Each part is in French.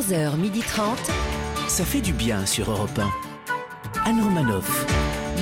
11h30. Ça fait du bien sur Europe 1. Anne Romanoff.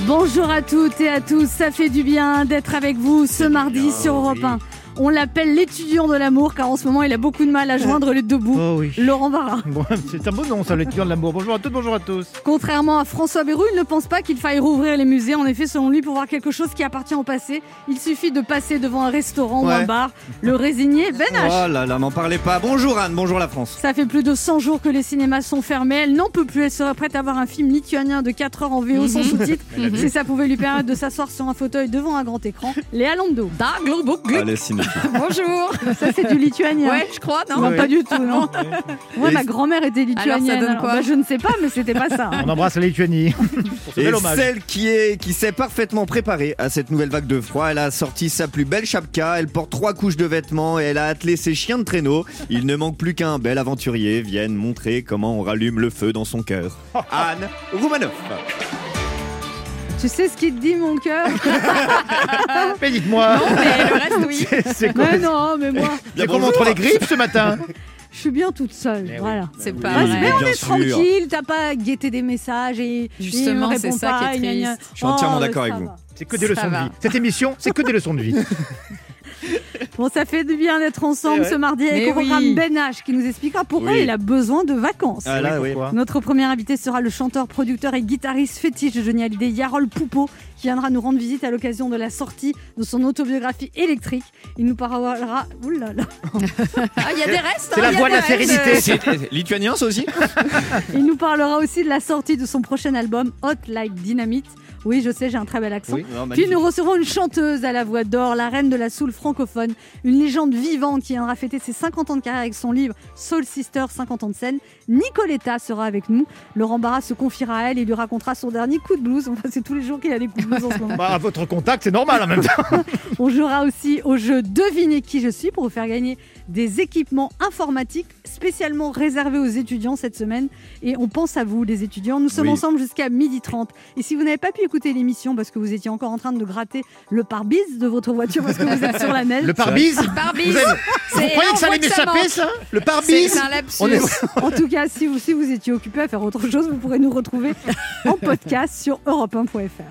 Bonjour à toutes et à tous, ça fait du bien d'être avec vous ce mardi sur Europe 1. On l'appelle l'étudiant de l'amour car en ce moment il a beaucoup de mal à joindre les deux bouts. Oh oui. Laurent Barra. Bon, c'est un beau nom, ça, l'étudiant de l'amour. Bonjour à toutes, bonjour à tous. Contrairement à François Bayrou, il ne pense pas qu'il faille rouvrir les musées. En effet, selon lui, pour voir quelque chose qui appartient au passé, il suffit de passer devant un restaurant ou un bar. Le résigné Ben H. Oh là là, m'en parlez pas. Bonjour Anne, bonjour la France. Ça fait plus de 100 jours que les cinémas sont fermés. Elle n'en peut plus. Elle serait prête à voir un film lituanien de 4 heures en VO sans sous-titres. si ça pouvait lui permettre de s'asseoir sur un fauteuil devant un grand écran. Léa Lando. Allez, cinéphile. Bonjour. Ça, c'est du lituanien. Ouais, je crois, non Non, pas du tout, non. Moi, Et- ma grand-mère était lituanienne. Alors, ça donne quoi bah, Je ne sais pas, mais c'était pas ça. hein. On embrasse la Lituanie. Pour ce Et bel hommage. celle qui est qui s'est parfaitement préparée à cette nouvelle vague de froid, elle a sorti sa plus belle chapka, elle porte trois couches de vêtements et elle a attelé ses chiens de traîneau. Il ne manque plus qu'un bel aventurier vienne montrer comment on rallume le feu dans son cœur. Anne Roumanoff. Tu sais ce qu'il te dit, mon cœur Mais dites-moi, Mais le reste, oui. c'est- c'est quoi Mais non, mais moi, C'est qu'on montre les griffes ce matin je suis bien toute seule. Eh oui. voilà. C'est pas vrai. mais on est tranquille, t'as pas guetté des messages et Justement, c'est ça qui pas, est gna, gna. triste. Je suis entièrement Oh, d'accord avec vous. va. C'est que des Ça leçons de vie. Cette émission, c'est que des leçons de vie. Bon, ça fait du bien d'être ensemble ce mardi avec Mais au programme oui. Ben H qui nous expliquera pourquoi Oui. il a besoin de vacances. Ah là, oui. pourquoi Notre premier invité sera le chanteur, producteur et guitariste fétiche de Johnny Hallyday, Yarol Poupeau, qui viendra nous rendre visite à l'occasion de la sortie de son autobiographie électrique. Il nous parlera. Ouh là là. Ah, il y a des restes. C'est hein, la il y a voie de des la restes. sérénité. C'est lituanien ça aussi Il nous parlera aussi de la sortie de son prochain album Hot Like Dynamite. Oui, je sais, j'ai un très bel accent. Oui, non, Puis nous recevrons une chanteuse à la voix d'or, la reine de la soul francophone, une légende vivante qui viendra fêter ses 50 ans de carrière avec son livre Soul Sister 50 ans de scène. Nicoletta sera avec nous. Laurent Barra se confiera à elle et lui racontera son dernier coup de blues. Enfin, c'est tous les jours qu'il a des coups de blues en ce moment. Bah, à votre contact, c'est normal en même temps. On jouera aussi au jeu Devinez qui je suis pour vous faire gagner des équipements informatiques spécialement réservés aux étudiants cette semaine. Et on pense à vous, les étudiants. Nous sommes Oui. ensemble jusqu'à 12h30. Et si vous n'avez pas pu écouter l'émission parce que vous étiez encore en train de gratter le pare-brise de votre voiture parce que vous êtes sur la neige, Le pare-bise. Vous, avez- vous C'est- croyez que ça allait m'échapper, ça Le pare-bise c'est un lapsus. On est- en tout cas, si vous, si vous étiez occupé à faire autre chose, vous pourrez nous retrouver en podcast sur europe1.fr.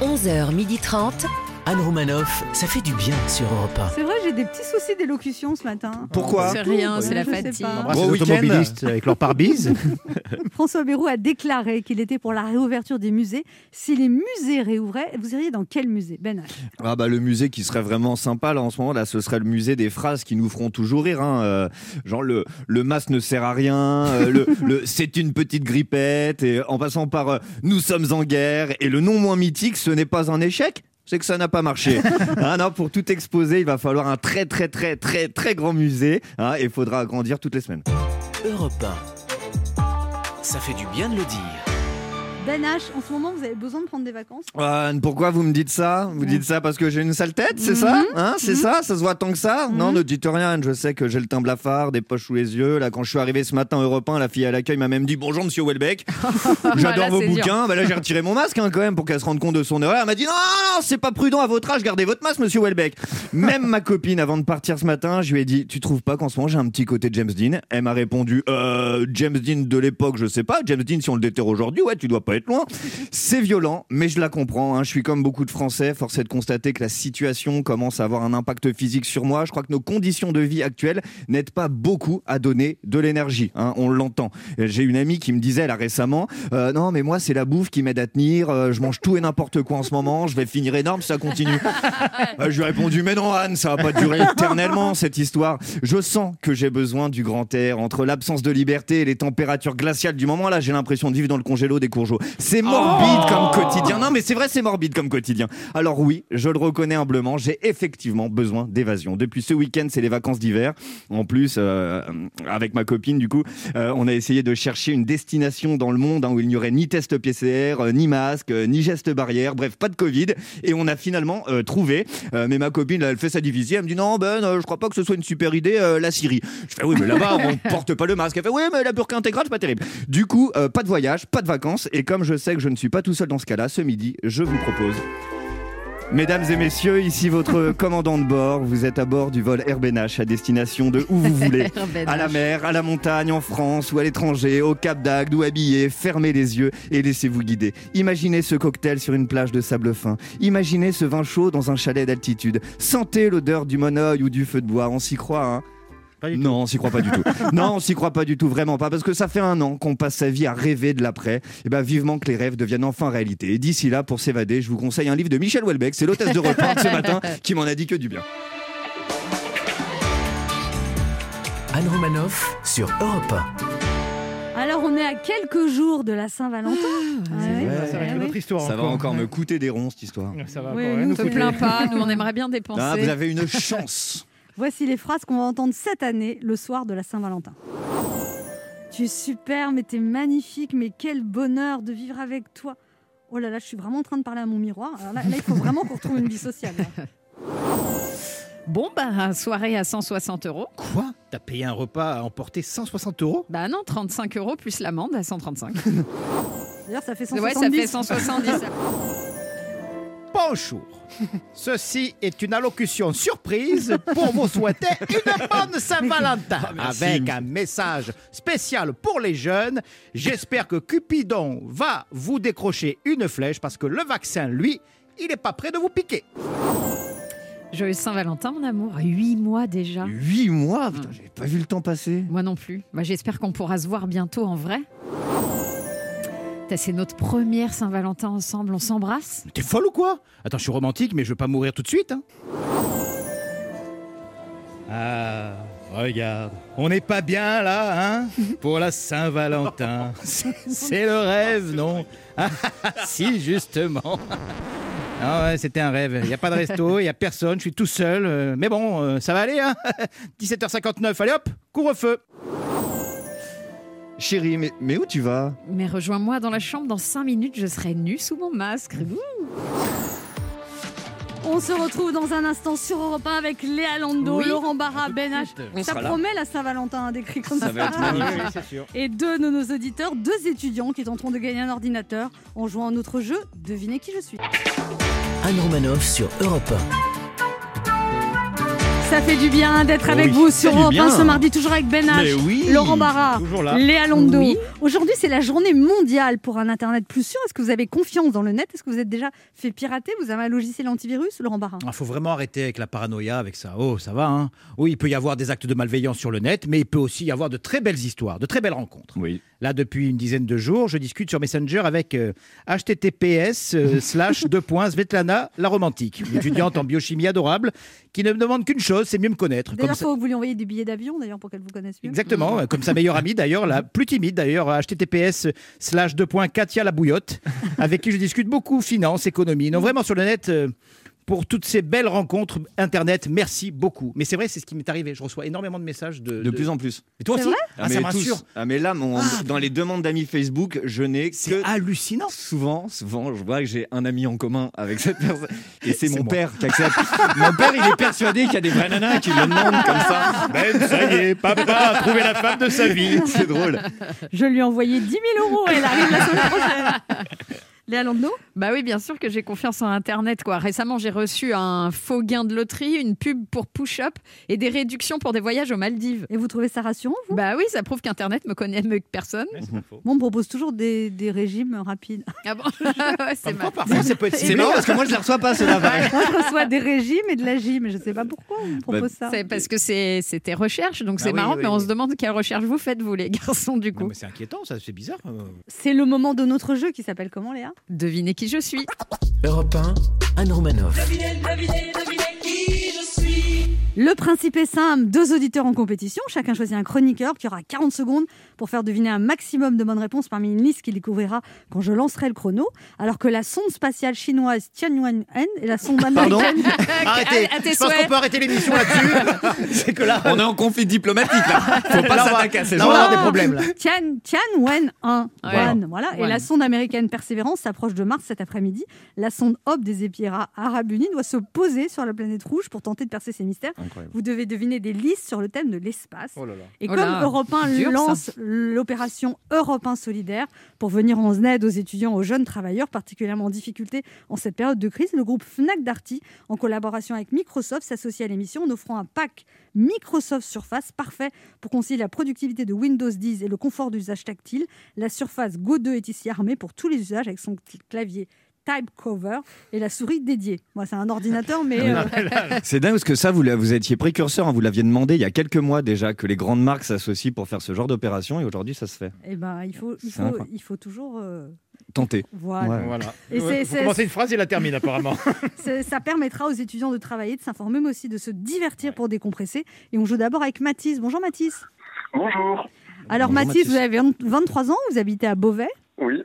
11h30. Anne Romanoff. Ça fait du bien sur Europe 1. C'est vrai, j'ai des petits soucis d'élocution ce matin. Pourquoi C'est rien, c'est la fatigue. Bon les week-end. automobilistes avec leur pare-bise. François Bayrou a déclaré qu'il était pour la réouverture des musées. Si les musées réouvraient, vous iriez dans quel musée Ben H? Ah bah le musée qui serait vraiment sympa là en ce moment là ce serait le musée des phrases qui nous feront toujours rire hein. Euh, genre le le masque ne sert à rien euh, le, le c'est une petite grippette et en passant par euh, nous sommes en guerre et le non moins mythique ce n'est pas un échec c'est que ça n'a pas marché. Ah non, pour tout exposer, il va falloir un très très très très très grand musée hein, et il faudra agrandir toutes les semaines. Europe 1. Ça fait du bien de le dire. Ben H, en ce moment, vous avez besoin de prendre des vacances? Anne, pourquoi vous me dites ça? Vous dites ça parce que j'ai une sale tête, c'est ça? Hein C'est ça? Ça se voit tant que ça? Non, ne dites rien. Anne. Je sais que j'ai le teint blafard, des poches sous les yeux. Là, quand je suis arrivé ce matin au repas, la fille à l'accueil m'a même dit bonjour Monsieur Welbeck. J'adore vos bouquins. Bah là, j'ai retiré mon masque hein, quand même pour qu'elle se rende compte de son erreur. Elle m'a dit non, non, non, c'est pas prudent à votre âge. Gardez votre masque, Monsieur Welbeck. Même ma copine, avant de partir ce matin, je lui ai dit tu trouves pas qu'en ce moment j'ai un petit côté James Dean? Elle m'a répondu euh, James Dean de l'époque, je sais pas. James Dean, si on le déterre aujourd'hui, ouais, tu dois pas être loin. C'est violent, mais je la comprends. hein. Je suis comme beaucoup de Français, force est de constater que la situation commence à avoir un impact physique sur moi. Je crois que nos conditions de vie actuelles n'aident pas beaucoup à donner de l'énergie. hein. On l'entend. J'ai une amie qui me disait là récemment, euh, non mais moi c'est la bouffe qui m'aide à tenir. euh, je mange tout et n'importe quoi en ce moment. Je vais finir énorme si ça continue. Euh, je lui ai répondu mais non Anne, ça va pas durer éternellement cette histoire. Je sens que j'ai besoin du grand air entre l'absence de liberté et les températures glaciales du moment là. J'ai l'impression de vivre dans le congélo des courgeaux. C'est morbide comme quotidien. Non mais c'est vrai, c'est morbide comme quotidien. Alors oui, je le reconnais humblement, j'ai effectivement besoin d'évasion. Depuis ce week-end, c'est les vacances d'hiver. En plus, euh, avec ma copine du coup, euh, on a essayé de chercher une destination dans le monde hein, où il n'y aurait ni test PCR, euh, ni masque, ni geste barrière, bref, pas de Covid. Et on a finalement trouvé. Mais ma copine, là, elle fait ça difficile. Elle me dit non, Ben, je crois pas que ce soit une super idée, la Syrie. Je fais oui, mais là-bas, on porte pas le masque. Elle fait oui, mais la burqa intégrale, c'est pas terrible. Du coup, pas de voyage, pas de vacances. Et comme je sais que je ne suis pas tout seul dans ce cas-là, ce midi, je vous propose Mesdames et messieurs, ici votre commandant de bord. Vous êtes à bord du vol RBNH à destination de où vous voulez. À la mer, à la montagne, en France ou à l'étranger, au Cap d'Agde ou habillé. Fermez les yeux et laissez-vous guider. Imaginez ce cocktail sur une plage de sable fin. Imaginez ce vin chaud dans un chalet d'altitude. Sentez l'odeur du monoeil ou du feu de bois. On s'y croit, hein Pas du tout. non, on s'y croit pas du tout. Non, on s'y croit pas du tout, vraiment pas, parce que ça fait un an qu'on passe sa vie à rêver de l'après. Et ben vivement que les rêves deviennent enfin réalité. Et d'ici là, pour s'évader, je vous conseille un livre de Michel Houellebecq, c'est l'hôtesse de repas de ce matin, qui m'en a dit que du bien. Anne Romanoff sur Europe Alors, on est à quelques jours de la Saint-Valentin. Ouais. Ouais, ça va être une autre histoire Ça va encore me coûter des ronds cette histoire. Ça va Oui, encore nous, Ne coûter. plains pas, nous on aimerait bien dépenser. Ah, vous avez une chance. Voici les phrases qu'on va entendre cette année, le soir de la Saint-Valentin. Tu es super, mais t'es magnifique, mais quel bonheur de vivre avec toi. Oh là là, je suis vraiment en train de parler à mon miroir. Alors là, là, il faut vraiment qu'on retrouve une vie sociale. là. Bon, bah, soirée à 160 euros. Quoi? T'as payé un repas à emporter 160 euros? Bah non, 35 euros plus l'amende à 135. D'ailleurs, ça fait ouais, 170. ça fait 170. Bonjour. Ceci est une allocution surprise pour vous souhaiter une bonne Saint-Valentin merci. avec un message spécial pour les jeunes. J'espère que Cupidon va vous décrocher une flèche parce que le vaccin, lui, il n'est pas prêt de vous piquer. Joyeux Saint-Valentin, mon amour. 8 mois déjà. Huit mois, putain, j'ai pas vu le temps passer. Moi non plus. Bah, J'espère qu'on pourra se voir bientôt en vrai. Putain, C'est notre première Saint-Valentin ensemble. On s'embrasse T'es folle ou quoi? Attends, je suis romantique, mais je veux pas mourir tout de suite. hein. Ah, regarde, on n'est pas bien là, hein Pour la Saint-Valentin. C'est le rêve, non Ah, Si, justement. Ah ouais, c'était un rêve. Il n'y a pas de resto, il n'y a personne, je suis tout seul. euh, Mais bon, euh, ça va aller, hein 17h59, allez hop, couvre-feu. Chérie, mais, mais où tu vas Mais rejoins-moi dans la chambre. Dans 5 minutes, je serai nue sous mon masque. Ouh. On se retrouve dans un instant sur Europe 1 avec Léa Lando, Oui. Laurent Barra, Ben H. Ça promet la Saint-Valentin, un décrit comme ça. Ça va être magnifique. c'est sûr. Et deux de nos auditeurs, deux étudiants qui tenteront de gagner un ordinateur en jouant à notre jeu Devinez qui je suis. Anne Romanoff sur Europe Ça fait du bien d'être avec Oui, vous sur Europe 1 bien. ce mardi, toujours avec Ben H. Mais oui, Laurent Barra. Léa Londo. Oui. Aujourd'hui, c'est la journée mondiale pour un Internet plus sûr. Est-ce que vous avez confiance dans le net? Est-ce que vous êtes déjà fait pirater? Vous avez un logiciel antivirus, Laurent Barra? Il faut vraiment arrêter avec la paranoïa, avec ça. Oh, ça va, hein Oui, il peut y avoir des actes de malveillance sur le net, mais il peut aussi y avoir de très belles histoires, de très belles rencontres. Oui. Là, depuis une dizaine de jours, je discute sur Messenger avec euh, https euh, slash deux points Svetlana la romantique, une étudiante en biochimie adorable qui ne me demande qu'une chose, c'est mieux me connaître. D'ailleurs, il ça- vous lui envoyiez des billets d'avion, d'ailleurs, pour qu'elle vous connaisse mieux. Exactement, euh, comme sa meilleure amie d'ailleurs, la plus timide d'ailleurs, https slash deux points Katia la bouillotte, avec qui je discute beaucoup finance, économie. Non, vraiment sur le net, euh, pour toutes ces belles rencontres Internet, merci beaucoup. Mais c'est vrai, c'est ce qui m'est arrivé. Je reçois énormément de messages de. De plus en plus. Et toi C'est aussi vrai Ah, ça me tous. rassure. Ah, mais là, mon- dans les demandes d'amis Facebook, je n'ai C'est que hallucinant. souvent, souvent, je vois que j'ai un ami en commun avec cette personne. Et c'est C'est mon moi. père qui accepte. mon père, il est persuadé qu'il y a des vrais nanas qui le demandent comme ça. Ben, ça y est, papa a trouvé la femme de sa vie. C'est drôle. Je lui ai envoyé 10 000 euros. Elle arrive la semaine prochaine. Léa Lando Bah oui, bien sûr que j'ai confiance en Internet. Quoi. Récemment, j'ai reçu un faux gain de loterie, une pub pour push-up et des réductions pour des voyages aux Maldives. Et vous trouvez ça rassurant, vous? Bah oui, ça prouve qu'Internet me connaît mieux que personne. Moi, on me propose toujours des, des régimes rapides. Ah bon? Ouais, C'est Comme quoi, mal. parfois, ça peut être C'est marrant parce que moi, je les reçois pas, ceux-là. pareil. Moi, je reçois des régimes et de la gym, je ne sais pas pourquoi on me propose ça. C'est parce que c'est c'est tes recherches, donc Ah c'est oui, marrant, oui, mais on se demande quelle recherche vous faites, vous les garçons, du Non, coup. mais c'est inquiétant, ça, c'est bizarre. C'est le moment de notre jeu qui s'appelle comment, Léa? Devinez qui je suis. Europe 1, Anne Romanoff. Le principe est simple, deux auditeurs en compétition, chacun choisit un chroniqueur qui aura 40 secondes pour faire deviner un maximum de bonnes réponses parmi une liste qu'il découvrira quand je lancerai le chrono, alors que la sonde spatiale chinoise Tianwen-N et la sonde Pardon américaine Arrêtez, à tes je pense qu'on peut arrêter l'émission là-dessus. c'est que là, On est en conflit diplomatique, là. Faut pas s'attaquer à ces là, on va gens-là. avoir des problèmes. Là. Tian, Tianwen 1. Ouais. One, voilà. Et la sonde américaine Persévérance s'approche de Mars cet après-midi. La sonde Hope des Émirats Arabes Unis doit se poser sur la planète rouge pour tenter de percer ses mystères. Incroyable. Vous devez deviner des listes sur le thème de l'espace. Oh là là. Et Oh comme là, Europe 1 dur, ça. lance l'opération Europe 1 solidaire pour venir en aide aux étudiants, aux jeunes travailleurs particulièrement en difficulté en cette période de crise, le groupe Fnac Darty, en collaboration avec Microsoft, s'associe à l'émission en offrant un pack Microsoft Surface parfait pour concilier la productivité de Windows 10 et le confort d'usage tactile. La Surface Go 2 est ici armée pour tous les usages avec son clavier Type Cover et la souris dédiée. Moi, c'est un ordinateur, mais euh, C'est dingue parce que ça, vous, vous étiez précurseur, hein, vous l'aviez demandé il y a quelques mois déjà que les grandes marques s'associent pour faire ce genre d'opération et aujourd'hui ça se fait. eh ben, il faut, il C'est faut, incroyable. il faut toujours. euh, Tentez. voilà. Ouais. Voilà. Et Vous- commencez une phrase et la termine apparemment. Ça permettra aux étudiants de travailler, de s'informer, mais aussi de se divertir pour décompresser. Et on joue d'abord avec Mathis. Bonjour Mathis. Bonjour. Alors Bonjour, Mathis, Mathis. vous avez 20 23 ans, vous habitez à Beauvais Oui,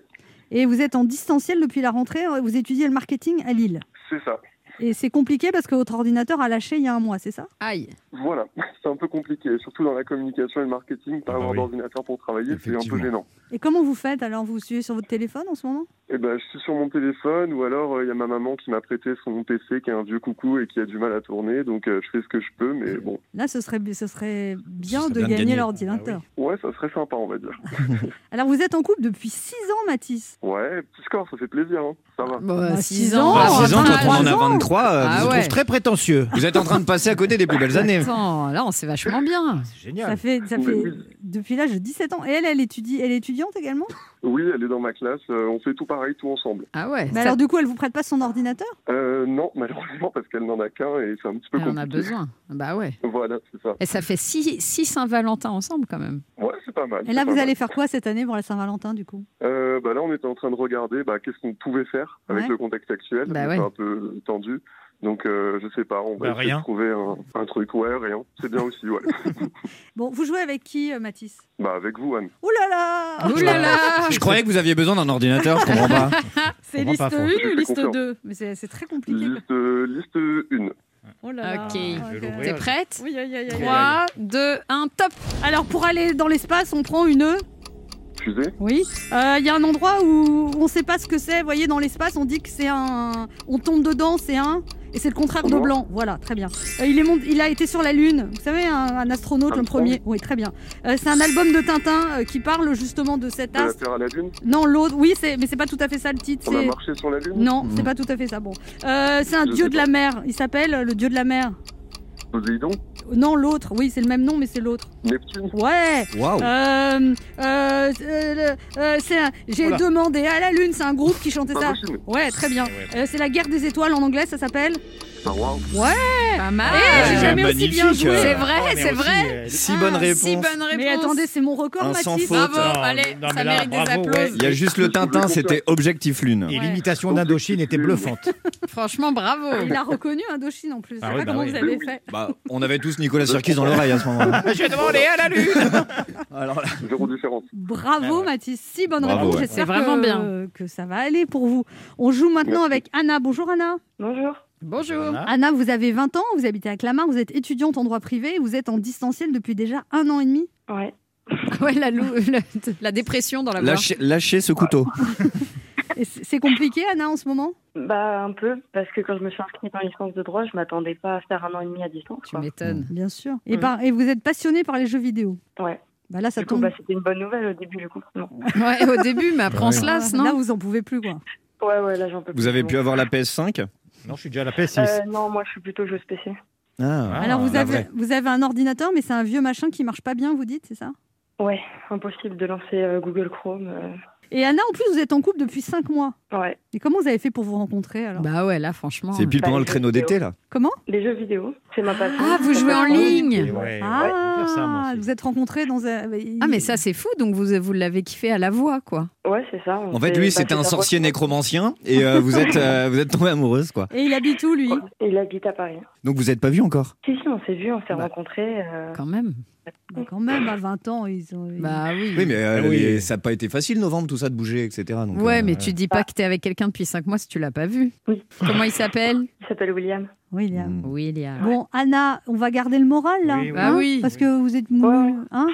et vous êtes en distanciel depuis la rentrée. Vous étudiez le marketing à Lille. c'est ça. Et c'est compliqué parce que votre ordinateur a lâché il y a un mois, c'est ça? Aïe. Voilà, c'est un peu compliqué, surtout dans la communication et le marketing, pas Ah bah avoir oui. d'ordinateur pour travailler, c'est un peu gênant. Et comment vous faites alors? Vous suivez sur votre téléphone en ce moment? Eh ben, je suis sur mon téléphone ou alors euh, il y a ma maman qui m'a prêté son PC qui est un vieux coucou et qui a du mal à tourner, donc euh, je fais ce que je peux, mais bon, Là, ce serait, ce serait bien serait de bien gagner gagner. l'ordinateur. ouais, ça serait sympa, on va dire. Alors vous êtes en couple depuis 6 ans, Mathis? Ouais, petit score, ça fait plaisir, hein. ça va. Bon, Bah, 6 six ans. ans, Bah, six ans, quand on en a trois ans. 23, euh, Ah vous, ouais. Très prétentieux. vous êtes en train de passer à côté des plus belles années. Attends, là, on sait vachement bien. C'est Ça génial. fait, ça fait depuis l'âge de 17 ans. Et elle, elle étudie, elle est étudiante également? Oui, elle est dans ma classe, euh, on fait tout pareil, tout ensemble. Ah ouais. Mais ça- alors du coup, elle vous prête pas son ordinateur? Euh, non, malheureusement, parce qu'elle n'en a qu'un et c'est un petit peu elle en compliqué. a besoin. Bah ouais. Voilà, c'est ça. Et ça fait 6 Saint-Valentin ensemble quand même. Ouais, c'est pas mal. Et là, vous allez faire quoi cette année pour la Saint-Valentin du coup? Euh, bah là, on était en train de regarder bah, qu'est-ce qu'on pouvait faire avec Ouais. le contexte actuel. Bah ouais. Un peu tendu. Donc, euh, je sais pas, on va Bah, essayer rien. de trouver un, un truc. Ouais, rien. C'est bien aussi, ouais. Bon, vous jouez avec qui, euh, Mathis? Bah, avec vous, Anne. Ouh là là Ouh là là Je croyais que vous aviez besoin d'un ordinateur, je comprends pas. C'est liste pas, 1 Franck. ou liste confiance. 2 Mais c'est très compliqué. Liste, euh, liste 1. Oh là. Ok. L'ouvrir. T'es prête? Oui, aïe, aïe. 3, 2, 1, top Alors, pour aller dans l'espace, on prend une... Fusée Oui. Euh, Il y a un endroit où on ne sait pas ce que c'est. Vous voyez, dans l'espace, on dit que c'est un... On tombe dedans, c'est un... Et c'est le contraire de Blanc. Voilà, très bien. Euh, il, est mont- il a été sur la Lune. Vous savez, un, un astronaute, le premier. Oui, très bien. Euh, c'est un album de Tintin euh, qui parle justement de cet De la astre. Terre à la Lune? Non, l'autre. Oui, c'est... mais c'est pas tout à fait ça le titre. On a marché sur la Lune? Non, c'est pas tout à fait ça. Bon, Euh, c'est un Je dieu de la mer. Il s'appelle euh, le dieu de la mer. Poséidon Non, l'autre. Oui, c'est le même nom, mais c'est l'autre. Neptune Ouais. Waouh. Euh, euh, euh, euh, c'est un- J'ai demandé à la lune. C'est un groupe qui chantait ça. Ouais, très bien. Ouais. Euh, c'est la guerre des étoiles en anglais. Ça s'appelle. Star Wars Pas mal Eh, j'ai jamais aussi bien joué. C'est Oh, vrai, mais c'est vrai euh, Six Ah, bonnes Six réponses. bonnes réponses Mais attendez, c'est mon record, Un sans Mathis. faute. Bravo, Non, allez, non, ça là, mérite des applaudissements. ouais. Il y a juste le Tintin, c'était Objectif Lune. Et l'imitation d'Indochine était bluffante. Franchement, bravo Il a reconnu Indochine en plus. Ah oui, bah comment oui. vous avez fait. Bah, on avait tous Nicolas Sirkis dans l'oreille à ce moment-là. Je vais demander à la lune. Alors là, Zéro différence. Bravo Ah ouais. Mathis, si bonne Bravo, réponse. ouais. J'espère C'est vraiment que, bien. que ça va aller pour vous. On joue maintenant avec Anna. Bonjour Anna. Bonjour. Bonjour. Anna, vous avez 20 ans, vous habitez à Clamart, vous êtes étudiante en droit privé, vous êtes en distanciel depuis déjà un an et demi. Ouais. Ouais, la, lou- la, la dépression dans la lâchez, lâchez ce couteau. C'est compliqué Anna en ce moment? Bah un peu, parce que quand je me suis inscrite en licence de droit, je m'attendais pas à faire un an et demi à distance. Tu m'étonnes. Bien sûr. Et, Mm. par- et vous êtes passionnée par les jeux vidéo? Ouais. Bah là, ça Du tombe. bah, c'était une bonne nouvelle au début du confinement. Ouais, au début, mais après on se lasse, là, non? vous en pouvez plus quoi. Ouais, ouais, là j'en peux plus. Vous avez pu avoir la PS5 Non, je suis déjà à la PS6. Euh, non, moi je suis plutôt joueuse PC. Ah, Alors vous avez, vous avez un ordinateur, mais c'est un vieux machin qui marche pas bien, vous dites, c'est ça? Ouais, impossible de lancer euh, Google Chrome. euh, Et Anna, en plus, vous êtes en couple depuis 5 mois. Ouais, Et comment vous avez fait pour vous rencontrer alors Bah ouais, là, franchement. C'est pile Bah, pendant le créneau d'été là. Comment les jeux vidéo, c'est ma passion. Ah, vous jouez en ligne Ouais, Ah, ça, aussi. vous êtes rencontrés dans un. Ah, mais ça, c'est fou, donc vous, vous l'avez kiffé à la voix, quoi. Ouais, c'est ça. on En fait, lui, bah, c'était c'est un sorcier nécromancien et euh, vous êtes euh, vous êtes tombée amoureuse quoi. Et il habite où, lui? Il habite à Paris. Donc vous êtes pas vu encore? Si, si, on s'est vu, on s'est Bah. rencontrés. euh, Quand même. Bah, Quand même, à 20 ans, ils ont. Bah oui. Oui, mais euh, Ah oui. ça n'a pas été facile novembre tout ça de bouger etc. Donc, Ouais, euh, mais tu dis pas que t'es avec quelqu'un depuis 5 mois si tu l'as pas vu. Oui. Comment il s'appelle Il s'appelle William. William. hmm. William. Bon, Anna, on va garder le moral là. Oui, oui. Bah oui. Parce que vous êtes mou. Ouais. Hein.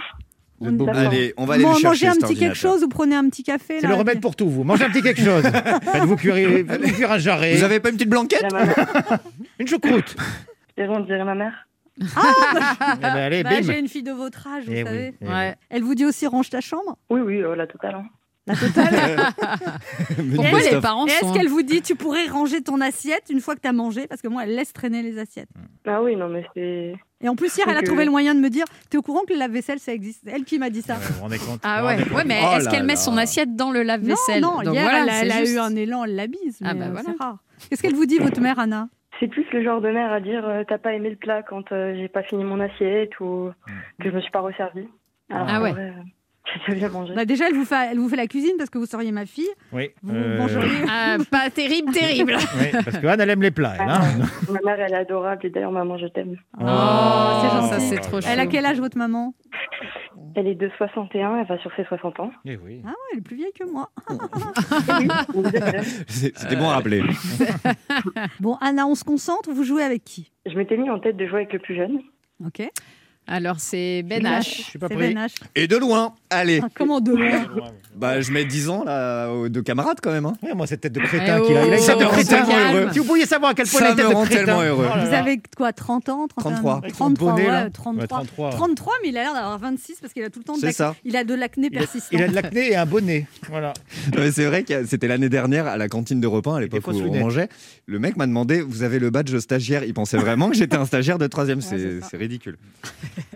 Allez, on va aller le chercher Mangez un petit quelque chose ou prenez un petit café. C'est le remède pour tout, vous. Mangez un petit quelque chose. Faites-vous cuire, cuire un jarret, Vous avez pas une petite blanquette une choucroute. Les gens, on dirait ma mère. Eh ben, allez, Bah. J'ai une fille de votre âge, vous Eh oui, savez. eh Ouais. Elle vous dit aussi range ta chambre Oui, oui, euh, la totale. hein. La totale. Pourquoi les parents est-ce sont... qu'elle vous dit tu pourrais ranger ton assiette une fois que tu as mangé Parce que moi, elle laisse traîner les assiettes. Ah oui, non, mais c'est. Et en plus, hier, elle a trouvé le moyen de me dire T'es au courant que le lave-vaisselle, ça existe Elle qui m'a dit ça. Vous vous rendez compte Ah ouais, ouais mais Oh est-ce qu'elle met son assiette dans le lave-vaisselle Non, non, Donc hier, voilà, elle a, eu un élan, elle la bise. Ah mais, bah euh, voilà. C'est rare. Qu'est-ce qu'elle vous dit, votre mère, Anna? C'est plus le genre de mère à dire euh, t'as pas aimé le plat quand euh, j'ai pas fini mon assiette ou que je me suis pas resservie. Alors, Ah ouais. vrai, euh, bien mangé. bah, Déjà, elle vous, fait, elle vous fait la cuisine parce que vous seriez ma fille. Oui. Vous euh, mangeriez. Ah, pas terrible, terrible. oui, parce que Anne, elle aime les plats, elle. hein. Ma mère, elle est adorable et d'ailleurs, maman, je t'aime. Oh, c'est gentil. ça c'est trop. Elle a quel âge, votre maman? Elle est de 61, elle va sur ses 60 ans. Eh oui. Ah ouais, elle est plus vieille que moi. C'est- C'était bon à rappeler. Bon, Anna, on se concentre. Vous jouez avec qui? Je m'étais mis en tête de jouer avec le plus jeune. Ok. Alors c'est Ben Je H. suis pas pris. Ben H. Et de loin. Allez. Ah, Comment de loin Bah, je mets 10 ans là, aux- de camarades quand même. hein. Ouais, moi, cette tête de crétin Eh qu'il a. Il a une oh, tête de on se crétin. calme. Si vous pouviez savoir à quel point il a tête me de crétin. tellement heureux. Oh là Vous là. avez quoi 30 ans 31 33. ans Avec son 33, bonnet, ouais, là. 33. Ouais, 33. 33, mais il a l'air d'avoir 26 parce qu'il a tout le temps de C'est l'acné. ça. Il a de l'acné Il a, persistant. il a de l'acné et un bonnet. Voilà. Non, mais C'est vrai que c'était l'année dernière à la cantine de repas, à l'époque où fausses on lunettes. mangeait. Le mec m'a demandé Vous avez le badge stagiaire? Il pensait vraiment que j'étais un stagiaire de troisième. Ouais, c'est c'est ça. c'est ridicule.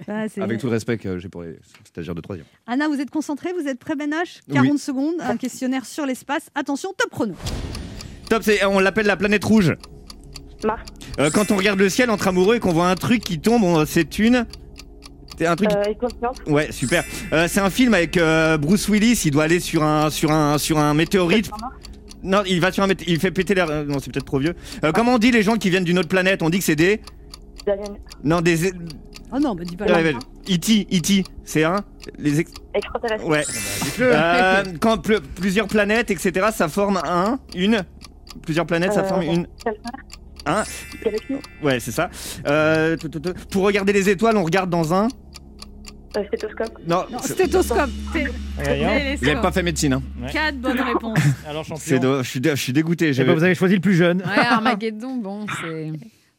Ah, Avec tout le respect que j'ai pour les stagiaires de troisième. Anna, vous êtes concentrée Vous êtes prêt, Ben H Oui. 40 secondes, un questionnaire sur l'espace. Attention, top chrono. Top, c'est- on l'appelle la planète rouge. Mars, Euh, quand on regarde le ciel entre amoureux et qu'on voit un truc qui tombe, on- c'est une. C'est un truc. euh, Ouais, super. Euh, c'est un film avec euh, Bruce Willis. Il doit aller sur un sur un sur un météorite. Non, il va sur un mét- il fait péter l'air. euh, Non, c'est peut-être trop vieux. Euh, comment on dit les gens qui viennent d'une autre planète? On dit que c'est des. Non, des. Oh non, me dis pas là. ouais, E.T. E.T. C'est un. Les ex- extraterrestre, Ouais. Euh, quand ple- plusieurs planètes, etc., ça forme un, une. Plusieurs planètes, ça Euh, forme une. Un. Galaxie, Ouais, c'est ça. Euh, tout, tout, tout. Pour regarder les étoiles, on regarde dans un. euh, stéthoscope, Non, Non, c'est- stéthoscope. Voyons. vous n'avez pas fait médecine. Hein. Ouais. 4 bonnes réponses. Alors, C'est champion. do- je, suis dé- je suis dégoûté. Eh ben, vous avez choisi le plus jeune. Ouais, Armageddon, bon, c'est.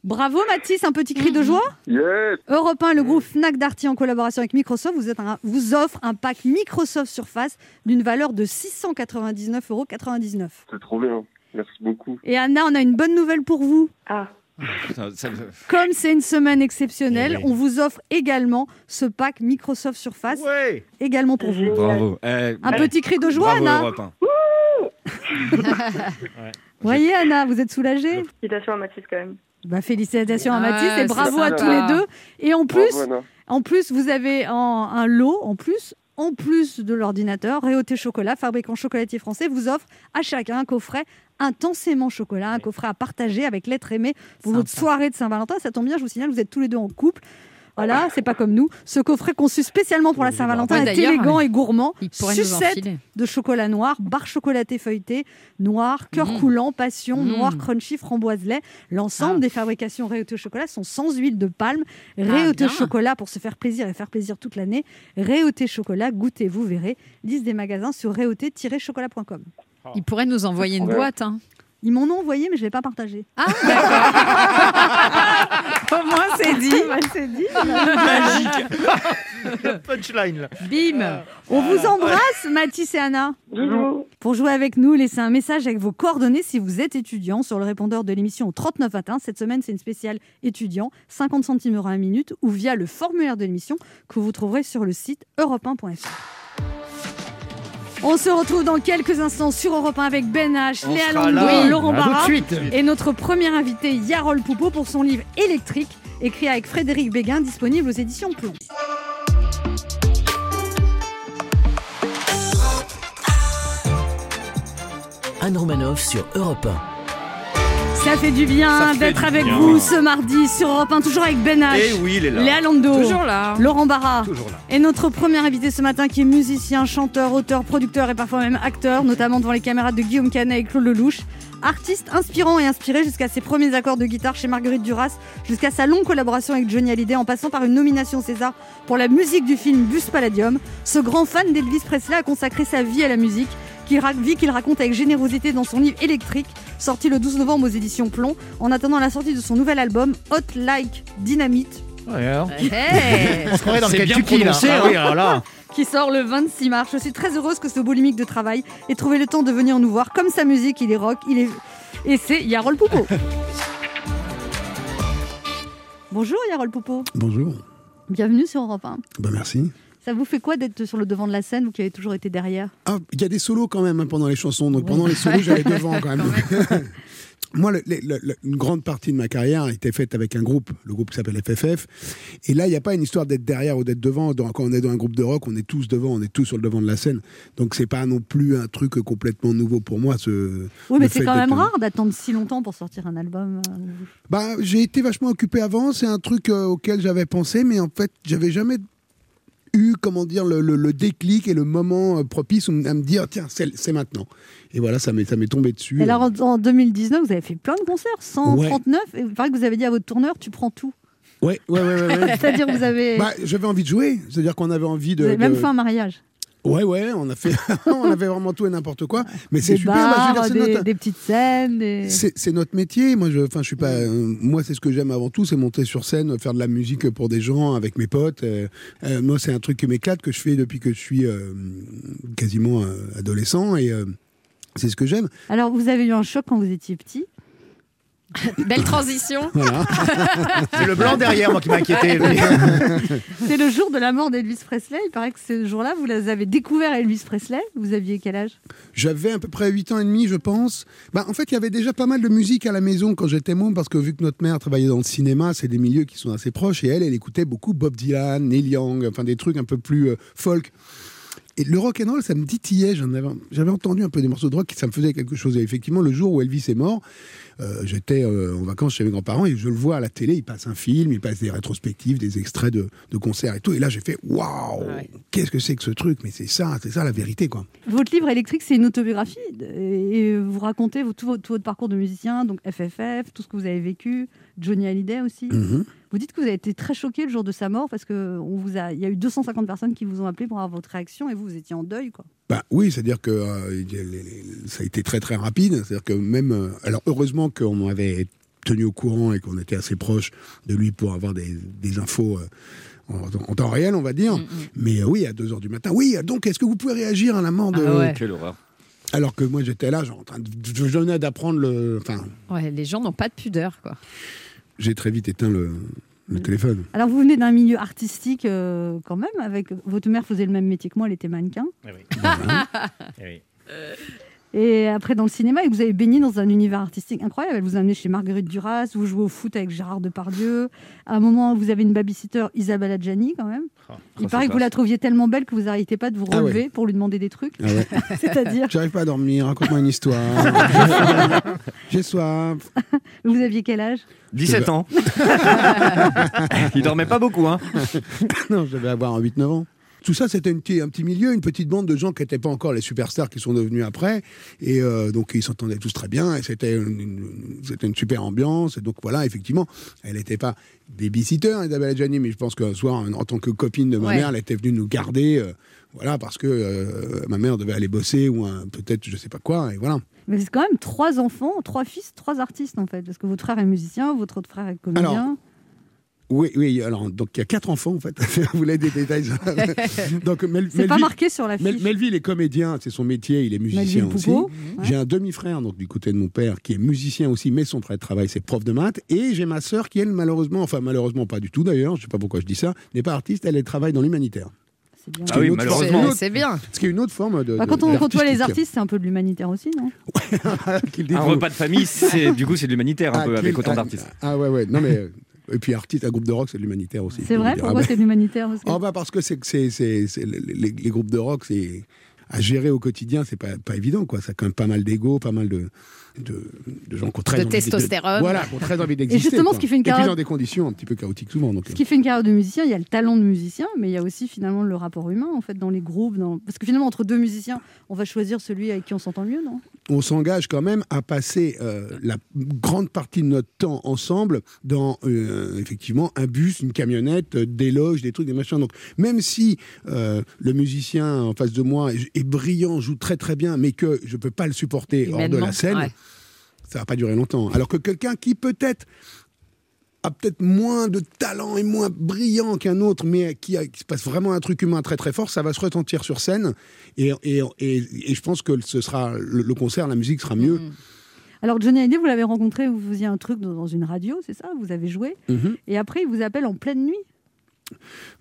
Bravo Mathis, un petit cri de joie. Yes Europe 1, le groupe Fnac Darty en collaboration avec Microsoft vous, êtes un- vous offre un pack Microsoft Surface d'une valeur de 699,99 euros. C'est trop bien. Merci beaucoup. Et Anna, on a une bonne nouvelle pour vous. ah, Comme c'est une semaine exceptionnelle, Eh oui. on vous offre également ce pack Microsoft Surface, Ouais. également pour vous. Bravo. Eh, Un petit cri de joie, bravo, Anna. Europe 1. Voyez, Anna, vous êtes soulagée? Félicitations à Mathis quand même. Bah, Félicitations à Mathis et c'est bravo à tous les deux. Et en plus, Bravo. En plus, vous avez en- un lot, en plus, en plus de l'ordinateur, Réauté Chocolat, fabricant chocolatier français, vous offre à chacun un coffret intensément chocolat, un coffret à partager avec l'être aimé pour votre soirée de Saint-Valentin. Ça tombe bien, je vous signale, vous êtes tous les deux en couple. Voilà, c'est pas comme nous. Ce coffret conçu spécialement pour la Saint-Valentin Ouais, est élégant et gourmand. Il pourrait nous Sucette de chocolat noir, barre chocolatée feuilletée, noir, cœur Mmh. coulant, passion, Mmh. noir, crunchy, framboise lait. L'ensemble Ah. des fabrications Réauté chocolat sont sans huile de palme. Ah, Réauté bien. chocolat pour se faire plaisir et faire plaisir toute l'année. Réauté chocolat, goûtez, vous verrez. Liste des magasins sur réauté-chocolat.com. Il pourrait nous envoyer une boîte. Hein. Ils m'en ont envoyé, mais je ne l'ai pas partagé. Ah, d'accord. Au moins, c'est dit. C'est dit. Le punchline, là. Bim. On vous embrasse, Mathis et Anna. Bisous. Pour jouer avec nous, laissez un message avec vos coordonnées si vous êtes étudiant sur le répondeur de l'émission au 3921. Cette semaine, c'est une spéciale étudiant, 50 centimes euros à la minute, ou via le formulaire de l'émission que vous trouverez sur le site europe1.fr. On se retrouve dans quelques instants sur Europe 1 avec Ben H, On Léa là. Laurent À tout de Barra suite. et notre premier invité Yarol Poupeau pour son livre Électrique, écrit avec Frédéric Béguin, disponible aux éditions Plomb. Anne Romanoff sur Europe 1. Ça fait du bien d'être avec bien. vous ce mardi sur Europe 1, toujours avec Ben H, Et oui, il est là. Léa Lando, Toujours là. Laurent Barra Toujours là. et notre premier invité ce matin qui est musicien, chanteur, auteur, producteur et parfois même acteur, notamment devant les caméras de Guillaume Canet et Claude Lelouch. Artiste inspirant et inspiré jusqu'à ses premiers accords de guitare chez Marguerite Duras, jusqu'à sa longue collaboration avec Johnny Hallyday en passant par une nomination César pour la musique du film Bus Palladium. Ce grand fan d'Elvis Presley a consacré sa vie à la musique, qu'il vie qu'il raconte avec générosité dans son livre Électrique, sorti le 12 novembre aux éditions Plomb, en attendant la sortie de son nouvel album Hot Like Dynamite Hey On se croirait dans le C'est bien là. prononcé, Ah hein. oui, alors là. qui sort le 26 mars. Je suis très heureuse que ce boulimique de travail ait trouvé le temps de venir nous voir. Comme sa musique, il est rock, il est... Et c'est Yarol Poupeau. Bonjour Yarol Poupeau, Bonjour. bienvenue sur Europe 1. Ben merci. Ça vous fait quoi d'être sur le devant de la scène, vous qui avez toujours été derrière? Ah, il y a des solos quand même hein, pendant les chansons. Donc pendant les solos, j'allais devant quand même. Moi, le- le- le- une grande partie de ma carrière a été faite avec un groupe, le groupe qui s'appelle FFF. Et là, il n'y a pas une histoire d'être derrière ou d'être devant. Dans- quand on est dans un groupe de rock, on est tous devant, on est tous sur le devant de la scène. Donc c'est pas non plus un truc complètement nouveau pour moi. Ce, Oui, mais c'est quand même rare d'attendre si longtemps pour sortir un album. euh, Bah, j'ai été vachement occupé avant. C'est un truc euh, auquel j'avais pensé, mais en fait, j'avais jamais eu, comment dire, le, le- le déclic et le moment euh, propice où à me dire, tiens, c'est maintenant. Et voilà, ça m'est ça m'est tombé dessus. Et alors en, en 2019, vous avez fait plein de concerts, 139. Ouais. Et il paraît que vous avez dit à votre tourneur, tu prends tout. Ouais, ouais, ouais, ouais. ouais. C'est-à-dire vous avez, Bah, j'avais envie de jouer, c'est-à-dire qu'on avait envie de. vous avez même de- fait un mariage. Ouais, ouais, on a fait, on avait vraiment tout et n'importe quoi. Mais c'est super. bah, je veux bars, dire, des, notre- des petites scènes. des- C'est notre métier. Moi, je, enfin, je suis pas. euh, moi, c'est ce que j'aime avant tout, c'est monter sur scène, faire de la musique pour des gens avec mes potes. Euh, euh, moi, c'est un truc qui m'éclate que je fais depuis que je suis quasiment adolescent et c'est ce que j'aime. Alors, vous avez eu un choc quand vous étiez petit? Belle transition. Voilà. C'est le blanc derrière, moi, qui m'a inquiété. C'est le jour de la mort d'Elvis Presley. Il paraît que ce jour-là, vous avez découvert Elvis Presley. Vous aviez quel âge? J'avais à peu près 8 ans et demi, je pense. Bah, en fait, il y avait déjà pas mal de musique à la maison quand j'étais môme, parce que vu que notre mère travaillait dans le cinéma, c'est des milieux qui sont assez proches, et elle, elle écoutait beaucoup Bob Dylan, Neil Young, enfin des trucs un peu plus euh, folk. Et le rock and roll, ça me titillait. J'en avais, j'avais entendu un peu des morceaux de rock, ça me faisait quelque chose. Et effectivement, le jour où Elvis est mort, euh, j'étais euh, en vacances chez mes grands-parents et je le vois à la télé. Il passe un film, il passe des rétrospectives, des extraits de, de concerts et tout. Et là, j'ai fait waouh, Ouais. qu'est-ce que c'est que ce truc? Mais c'est ça, c'est ça la vérité, quoi. Votre livre électrique, c'est une autobiographie? Et vous racontez tout votre, tout votre parcours de musicien, donc FFF, tout ce que vous avez vécu, Johnny Hallyday aussi? Mhm. Vous dites que vous avez été très choqué le jour de sa mort parce qu'il y a eu 250 personnes qui vous ont appelé pour avoir votre réaction et vous, vous étiez en deuil. Quoi. Bah oui, c'est-à-dire que euh, ça a été très très rapide. C'est-à-dire que même, euh, alors heureusement qu'on m'avait tenu au courant et qu'on était assez proche de lui pour avoir des, des infos euh, en, temps réel, on va dire. Mm, mm. Mais oui, à 2 heures du matin. Oui, donc est-ce que vous pouvez réagir à la mort de Ah ouais. Quelle horreur. Alors que moi j'étais là, genre, en train de, je venais d'apprendre le. Enfin, Ouais, les gens n'ont pas de pudeur, quoi. J'ai très vite éteint le, le téléphone. Alors vous venez d'un milieu artistique euh, quand même. Avec votre mère faisait le même métier que moi, elle était mannequin. Eh oui. Voilà. Eh oui. Et après dans le cinéma, et vous avez baigné dans un univers artistique incroyable. Elle vous a amené chez Marguerite Duras, vous jouez au foot avec Gérard Depardieu. À un moment, vous avez une babysitter, Isabelle Adjani quand même. Oh, Il paraît que vous la trouviez tellement belle que vous n'arrêtez pas de vous Ah ouais. relever pour lui demander des trucs. Ah ouais. C'est-à-dire, J'arrive pas à dormir, raconte-moi une histoire. J'ai soif. vous aviez quel âge? 17 ans. Il dormait pas beaucoup, hein. Non, je devais avoir un 8-9 ans. Tout ça, c'était petit- un petit milieu, une petite bande de gens qui n'étaient pas encore les superstars qui sont devenus après. Et euh, donc, ils s'entendaient tous très bien. Et c'était une, une- c'était une super ambiance. Et donc, voilà, effectivement, elle n'était pas babysitter, Isabelle Adjani, mais je pense qu'un soir, en tant que copine de ma Ouais. mère, elle était venue nous garder. euh, voilà, parce que euh, ma mère devait aller bosser ou peut-être je sais pas quoi. Et voilà. Mais c'est quand même trois enfants, trois fils, trois artistes en fait. Parce que votre frère est musicien, votre autre frère est comédien. Alors, Oui, oui, alors, donc il y a quatre enfants en fait. Vous voulez des détails Donc, Mel- c'est pas Melville- marqué sur la fiche. Mel- Melville est comédien, c'est son métier, il est musicien aussi. J'ai un demi-frère, donc du côté de mon père, qui est musicien aussi, mais son de travail, c'est prof de maths. Et j'ai ma sœur qui, elle, malheureusement, enfin malheureusement pas du tout d'ailleurs, je sais pas pourquoi je dis ça, n'est pas artiste, elle, elle travaille dans l'humanitaire. C'est bien. Ah oui, malheureusement. C'est c'est bien. Ce qui est une autre forme de. Bah, quand on côtoie les artistes, c'est un peu de l'humanitaire aussi, non? Qu'il Un repas de famille, c'est du coup c'est de l'humanitaire un Ah, peu avec autant ah, d'artistes. Ah ouais, ouais, non mais. Euh, Et puis artiste, un groupe de rock, c'est de l'humanitaire aussi. C'est vrai. Pourquoi Ah c'est de l'humanitaire parce que- Oh bah parce que c'est c'est c'est c'est- les, groupes de rock c'est à gérer au quotidien c'est pas pas évident quoi ça a quand même pas mal d'ego pas mal de de, de gens qui ont très De envie testostérone. voilà qui ont très envie d'exister justement, quoi. ce qui fait une et puis carrière- dans des conditions un petit peu chaotiques souvent donc Ce qui fait une carrière de musicien, il y a le talent de musicien, mais il y a aussi finalement le rapport humain en fait dans les groupes. Dans... Parce que finalement, entre deux musiciens, on va choisir celui avec qui on s'entend le mieux, non? On s'engage quand même à passer euh, la grande partie de notre temps ensemble dans euh, effectivement un bus, une camionnette, euh, des loges, des trucs, des machins. Donc même si euh, le musicien en face de moi est, est brillant, joue très très bien, mais que je peux pas le supporter hors de la scène, ouais. ça va pas durer longtemps. Alors que quelqu'un qui peut-être a peut-être moins de talent et moins brillant qu'un autre, mais qui, a- qui passe vraiment un truc humain très très fort, ça va se retentir sur scène. Et, et, et, et je pense que ce sera le, le concert, la musique sera mieux. Alors Johnny Hallyday, vous l'avez rencontré, vous faisiez un truc dans une radio, c'est ça? Vous avez joué. Mhm. Et après, il vous appelle en pleine nuit.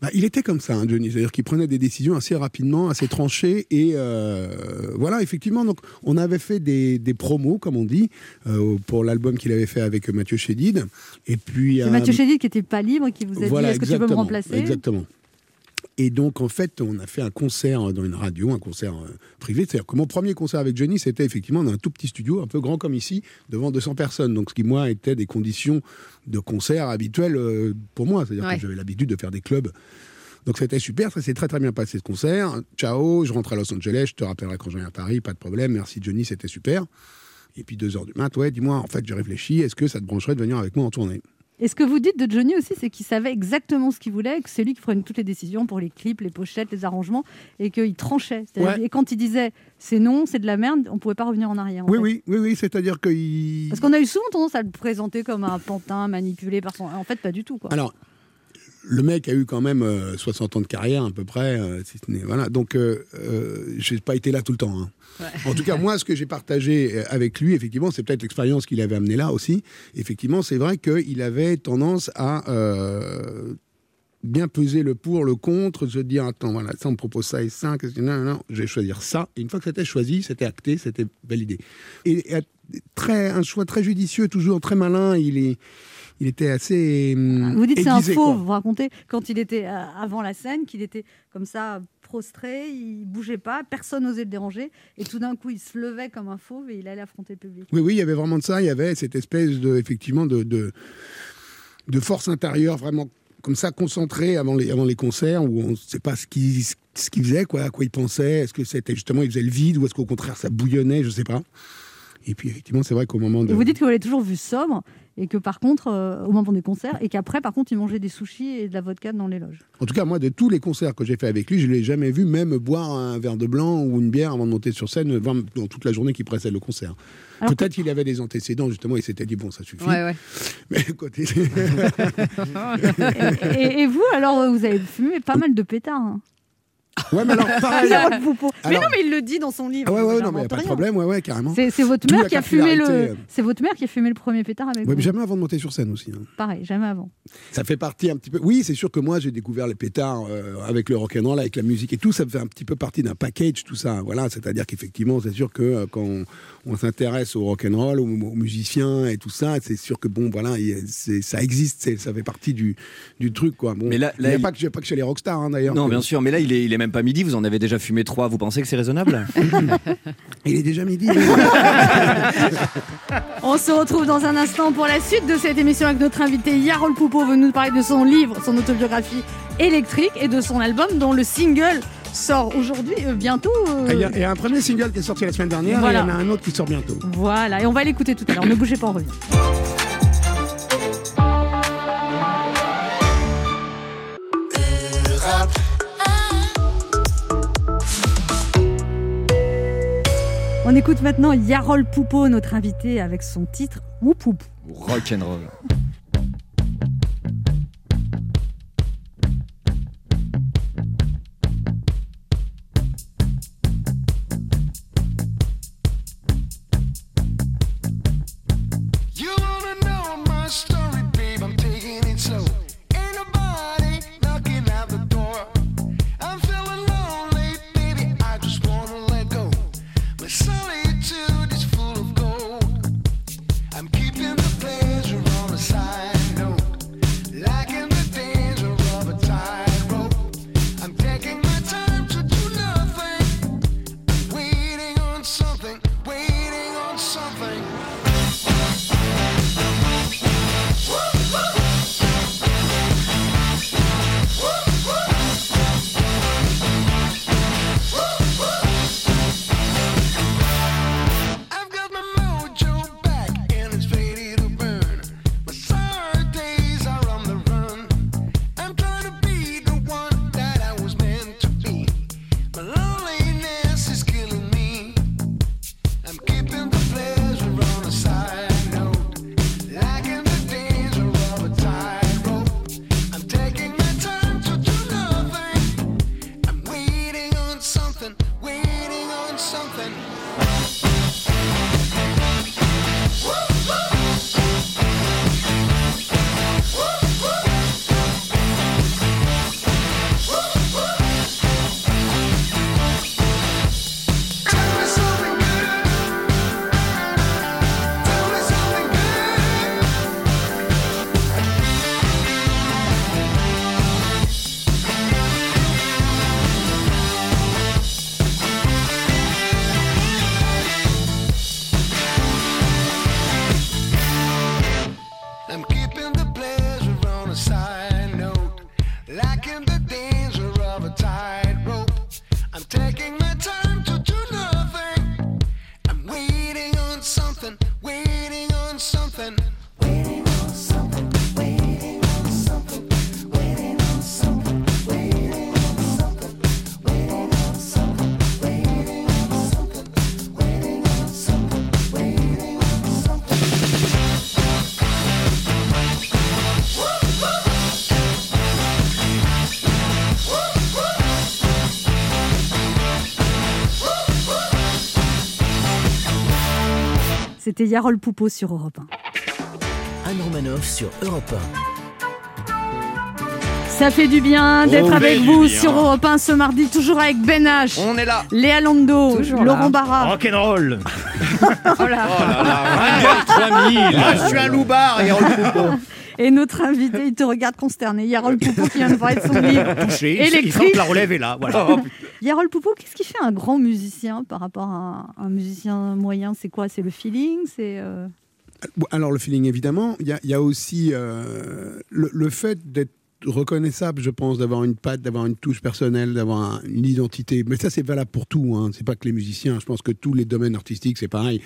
Bah, il était comme ça, hein, Johnny. C'est-à-dire qu'il prenait des décisions assez rapidement, assez tranchées. Et euh, voilà, effectivement, donc, on avait fait des, des promos, comme on dit, euh, pour l'album qu'il avait fait avec Mathieu Chédid. Et puis, C'est euh, Mathieu Chédid qui n'était pas libre, qui vous a voilà, dit est-ce que tu peux me remplacer? Exactement. Et donc, en fait, on a fait un concert dans une radio, un concert euh, privé. C'est-à-dire que mon premier concert avec Johnny, c'était effectivement dans un tout petit studio, un peu grand comme ici, devant 200 personnes. Donc, ce qui, moi, était des conditions de concert habituelles euh, pour moi. C'est-à-dire Ouais. que j'avais l'habitude de faire des clubs. Donc, c'était super. Ça s'est très, très bien passé, ce concert. Ciao, je rentre à Los Angeles. Je te rappellerai quand je viens à Paris. Pas de problème. Merci, Johnny, c'était super. Et puis, deux heures du mat, ouais, dis-moi, en fait, j'ai réfléchi. Est-ce que ça te brancherait de venir avec moi en tournée? Et ce que vous dites de Johnny aussi, c'est qu'il savait exactement ce qu'il voulait, que c'est lui qui prenait toutes les décisions pour les clips, les pochettes, les arrangements, et qu'il tranchait. Ouais. Et quand il disait c'est non, c'est de la merde, on pouvait pas revenir en arrière. en Oui, fait. oui, oui, oui. C'est-à-dire qu'il. Parce qu'on a eu souvent tendance à le présenter comme un pantin manipulé par son. En fait, pas du tout. Quoi. Alors, le mec a eu quand même euh, 60 ans de carrière à peu près. euh, si voilà. Donc, euh, euh, j'ai pas été là tout le temps. hein. En tout cas, moi, ce que j'ai partagé euh, avec lui, effectivement, c'est peut-être l'expérience qu'il avait amené là aussi. Effectivement, c'est vrai qu'il avait tendance à euh, bien peser le pour, le contre, se dire attends, voilà, ça on me propose ça et ça, que- non, non, non, je vais choisir ça. Une fois que c'était choisi, c'était acté, c'était validé. Et, et très, un choix très judicieux, toujours très malin. Il est, il était assez. hum, Vous dites c'est un faux, quoi. vous racontez quand il était euh, avant la scène, qu'il était comme ça prostré, il bougeait pas, personne n'osait le déranger, et tout d'un coup il se levait comme un fauve et il allait affronter le public. Oui, oui, il y avait vraiment de ça. Il y avait cette espèce de, effectivement, de, de, de force intérieure vraiment comme ça concentrée avant les, avant les concerts où on ne sait pas ce qu'il ce faisait, quoi, à quoi il pensait. Est-ce que c'était justement, il faisait le vide ou est-ce qu'au contraire ça bouillonnait, je sais pas. Et puis effectivement, c'est vrai qu'au moment de. Et vous dites que vous l'avez toujours vu sobre, et que par contre, euh, au moment des concerts, et qu'après par contre il mangeait des sushis et de la vodka dans les loges. En tout cas, moi, de tous les concerts que j'ai fait avec lui, je ne l'ai jamais vu même boire un verre de blanc ou une bière avant de monter sur scène dans toute la journée qui précède le concert. Peut-être qu'il avait des antécédents, justement, il s'était dit, bon, ça suffit. Ouais, ouais. Mais côté... et, et vous, alors, vous avez fumé pas mal de pétards. hein. Ouais, mais alors, pareil. Poupeau. Mais Alors- non, mais il le dit dans son livre. Ah ouais, ouais, non, mais y a pas de problème, ouais, ouais, carrément. C'est votre mère qui a fumé le. euh. C'est votre mère qui a fumé le premier pétard avec Ouais, vous. mais jamais avant de monter sur scène aussi. hein. Pareil, jamais avant. Ça fait partie un petit peu. Oui, c'est sûr que moi j'ai découvert les pétards euh, avec le rock'n'roll, avec la musique et tout. Ça fait un petit peu partie d'un package, tout ça. Voilà, c'est-à-dire qu'effectivement, c'est sûr que euh, quand on, on s'intéresse au rock'n'roll, aux, aux musiciens et tout ça, c'est sûr que bon, voilà, y ça existe, ça fait partie du, du truc, quoi. Bon, Mais là- il n'y a il- pas que, pas que chez les rockstars, hein, d'ailleurs. Non, que- bien sûr, mais là, il est, il est même pas midi, vous en avez déjà fumé trois, vous pensez que c'est raisonnable? Il est déjà midi. On se retrouve dans un instant pour la suite de cette émission avec notre invité Yarol Poupeau veut nous parler de son livre, son autobiographie électrique et de son album dont le single sort aujourd'hui, euh, bientôt. euh, Il y, a, il y a un premier single qui est sorti la semaine dernière Voilà. et il y en a un autre qui sort bientôt. Voilà, et on va l'écouter tout à l'heure. Ne bougez pas, on revient. On écoute maintenant Yarol Poupeau, notre invité, avec son titre Whoop Whoop. Rock'n'roll. Yarol Poupeau sur Europe 1. Anne Romanoff sur Europe Ça fait du bien d'être Oh, avec vous bien. sur Europe 1 ce mardi, toujours avec Ben H, On est là. Léa Lando, Toujours Laurent là. Barra. Rock'n'roll Oh là. Moi, je suis un loupard, Yarol Poupeau. Et notre invité, il te regarde consterné. Yarol Poupeau qui vient de parler de son livre. Touché, il Électrique. sent que la relève est là. Voilà. Yarol Poupeau, qu'est-ce qui fait un grand musicien par rapport à un, musicien moyen? C'est quoi? C'est le feeling? C'est euh, alors le feeling évidemment, il y a, aussi euh, le, fait d'être reconnaissable, je pense, d'avoir une patte, d'avoir une touche personnelle, d'avoir un- une identité. Mais ça, c'est valable pour tout. Hein. C'est pas que les musiciens. Je pense que tous les domaines artistiques, c'est pareil.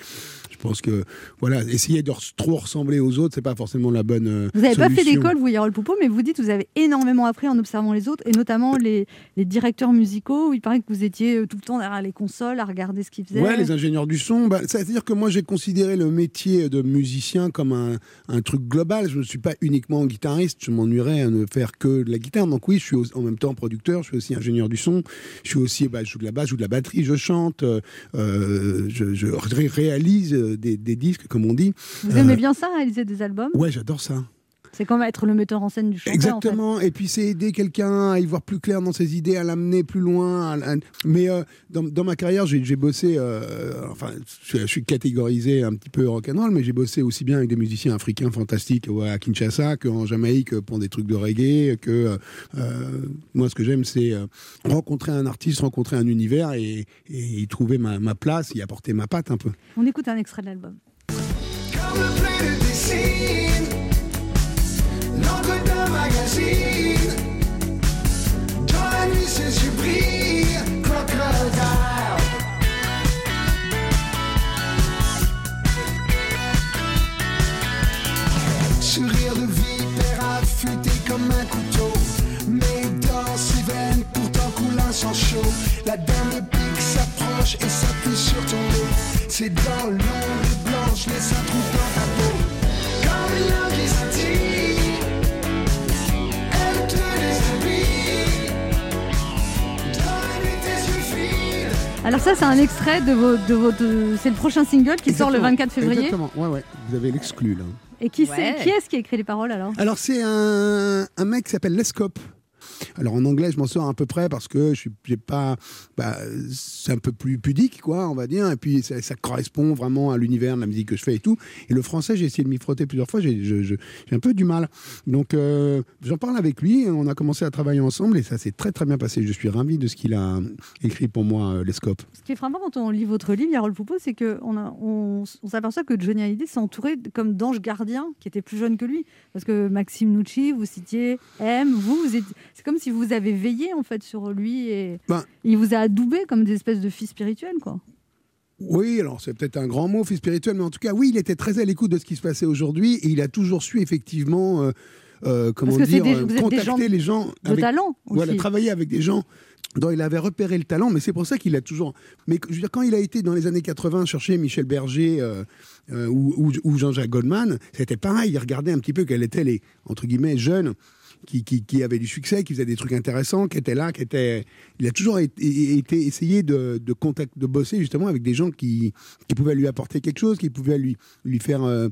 Je pense que voilà, essayer de trop ressembler aux autres, c'est pas forcément la bonne. euh, Vous n'avez pas fait d'école, vous, Yarol Poupeau, mais vous dites que vous avez énormément appris en observant les autres, et notamment les, les directeurs musicaux. où Il paraît que vous étiez euh, tout le temps derrière les consoles à regarder ce qu'ils faisaient. Ouais, les ingénieurs du son. Bah, C'est-à-dire que moi, j'ai considéré le métier de musicien comme un, un truc global. Je ne suis pas uniquement guitariste. Je m'ennuierais à ne faire que de la guitare. Donc oui, je suis en même temps producteur. Je suis aussi ingénieur du son. Je suis aussi, bah, je joue de la basse, je joue de la batterie, je chante, euh, euh, je, je ré- réalise euh, des, des disques, comme on dit. Vous aimez Euh, bien ça, réaliser des albums? Ouais, j'adore ça. C'est comme être le metteur en scène du chanteur. en fait. Exactement. Et puis c'est aider quelqu'un à y voir plus clair dans ses idées, à l'amener plus loin. à- à- Mais euh, dans, dans ma carrière, j'ai bossé. euh, enfin, je, je suis catégorisé un petit peu rock'n'roll, mais j'ai bossé aussi bien avec des musiciens africains fantastiques à Kinshasa qu'en Jamaïque pour des trucs de reggae. Que euh, moi, ce que j'aime, c'est rencontrer un artiste, rencontrer un univers et, et y trouver ma, ma place, y apporter ma patte un peu. On écoute un extrait de l'album. Dans la nuit, ses yeux brillent, crocodile. Sourire de vipère affûté comme un couteau. Mais dans ses veines, pourtant coulant sans chaud. La dame pique s'approche et s'appuie sur ton dos. C'est dans l'ombre blanche, laisse un trou dans ta Alors ça, c'est un extrait de, vos, de votre... C'est le prochain single qui sort le Exactement. 24 février. Exactement. Ouais, ouais. Vous avez l'exclu là. Et qui, Ouais. qui est-ce qui a écrit les paroles alors? Alors c'est un, un mec qui s'appelle Lescope. Alors en anglais, je m'en sors à peu près parce que je suis pas, bah, c'est un peu plus pudique, quoi, on va dire. Et puis ça, correspond vraiment à l'univers de la musique que je fais et tout. Et le français, j'ai essayé de m'y frotter plusieurs fois, j'ai un peu du mal. Donc euh, j'en parle avec lui. On a commencé à travailler ensemble et ça s'est très très bien passé. Je suis ravi de ce qu'il a écrit pour moi, euh, Lescope. Ce qui est frappant quand on lit votre livre, Yarol Poupeau, c'est qu'on on, on s'aperçoit que Johnny Hallyday s'est entouré comme d'anges gardiens qui étaient plus jeunes que lui. Parce que Maxime Nucci, vous citiez M, vous, vous êtes- c'est comme si vous avez veillé en fait sur lui et Ben. il vous a adoubé comme des espèces de fils spirituels, quoi. Oui, alors c'est peut-être un grand mot, fils spirituel, mais en tout cas, oui, il était très à l'écoute de ce qui se passait aujourd'hui et il a toujours su effectivement, euh, euh, comment dire, des- euh, vous êtes des contacter gens les gens De avec- talent Voilà, aussi. travailler avec des gens dont il avait repéré le talent, mais c'est pour ça qu'il a toujours. Mais je veux dire, quand il a été dans les années 80 chercher Michel Berger euh, euh, ou Jean-Jacques Goldman, c'était pareil. Il regardait un petit peu quels étaient les entre guillemets jeunes qui, avait du succès, qui faisait des trucs intéressants, qui était là, qui était. Il a toujours été, été essayé de, de contact, de bosser justement avec des gens qui, qui pouvaient lui apporter quelque chose, qui pouvaient lui, lui faire. euh,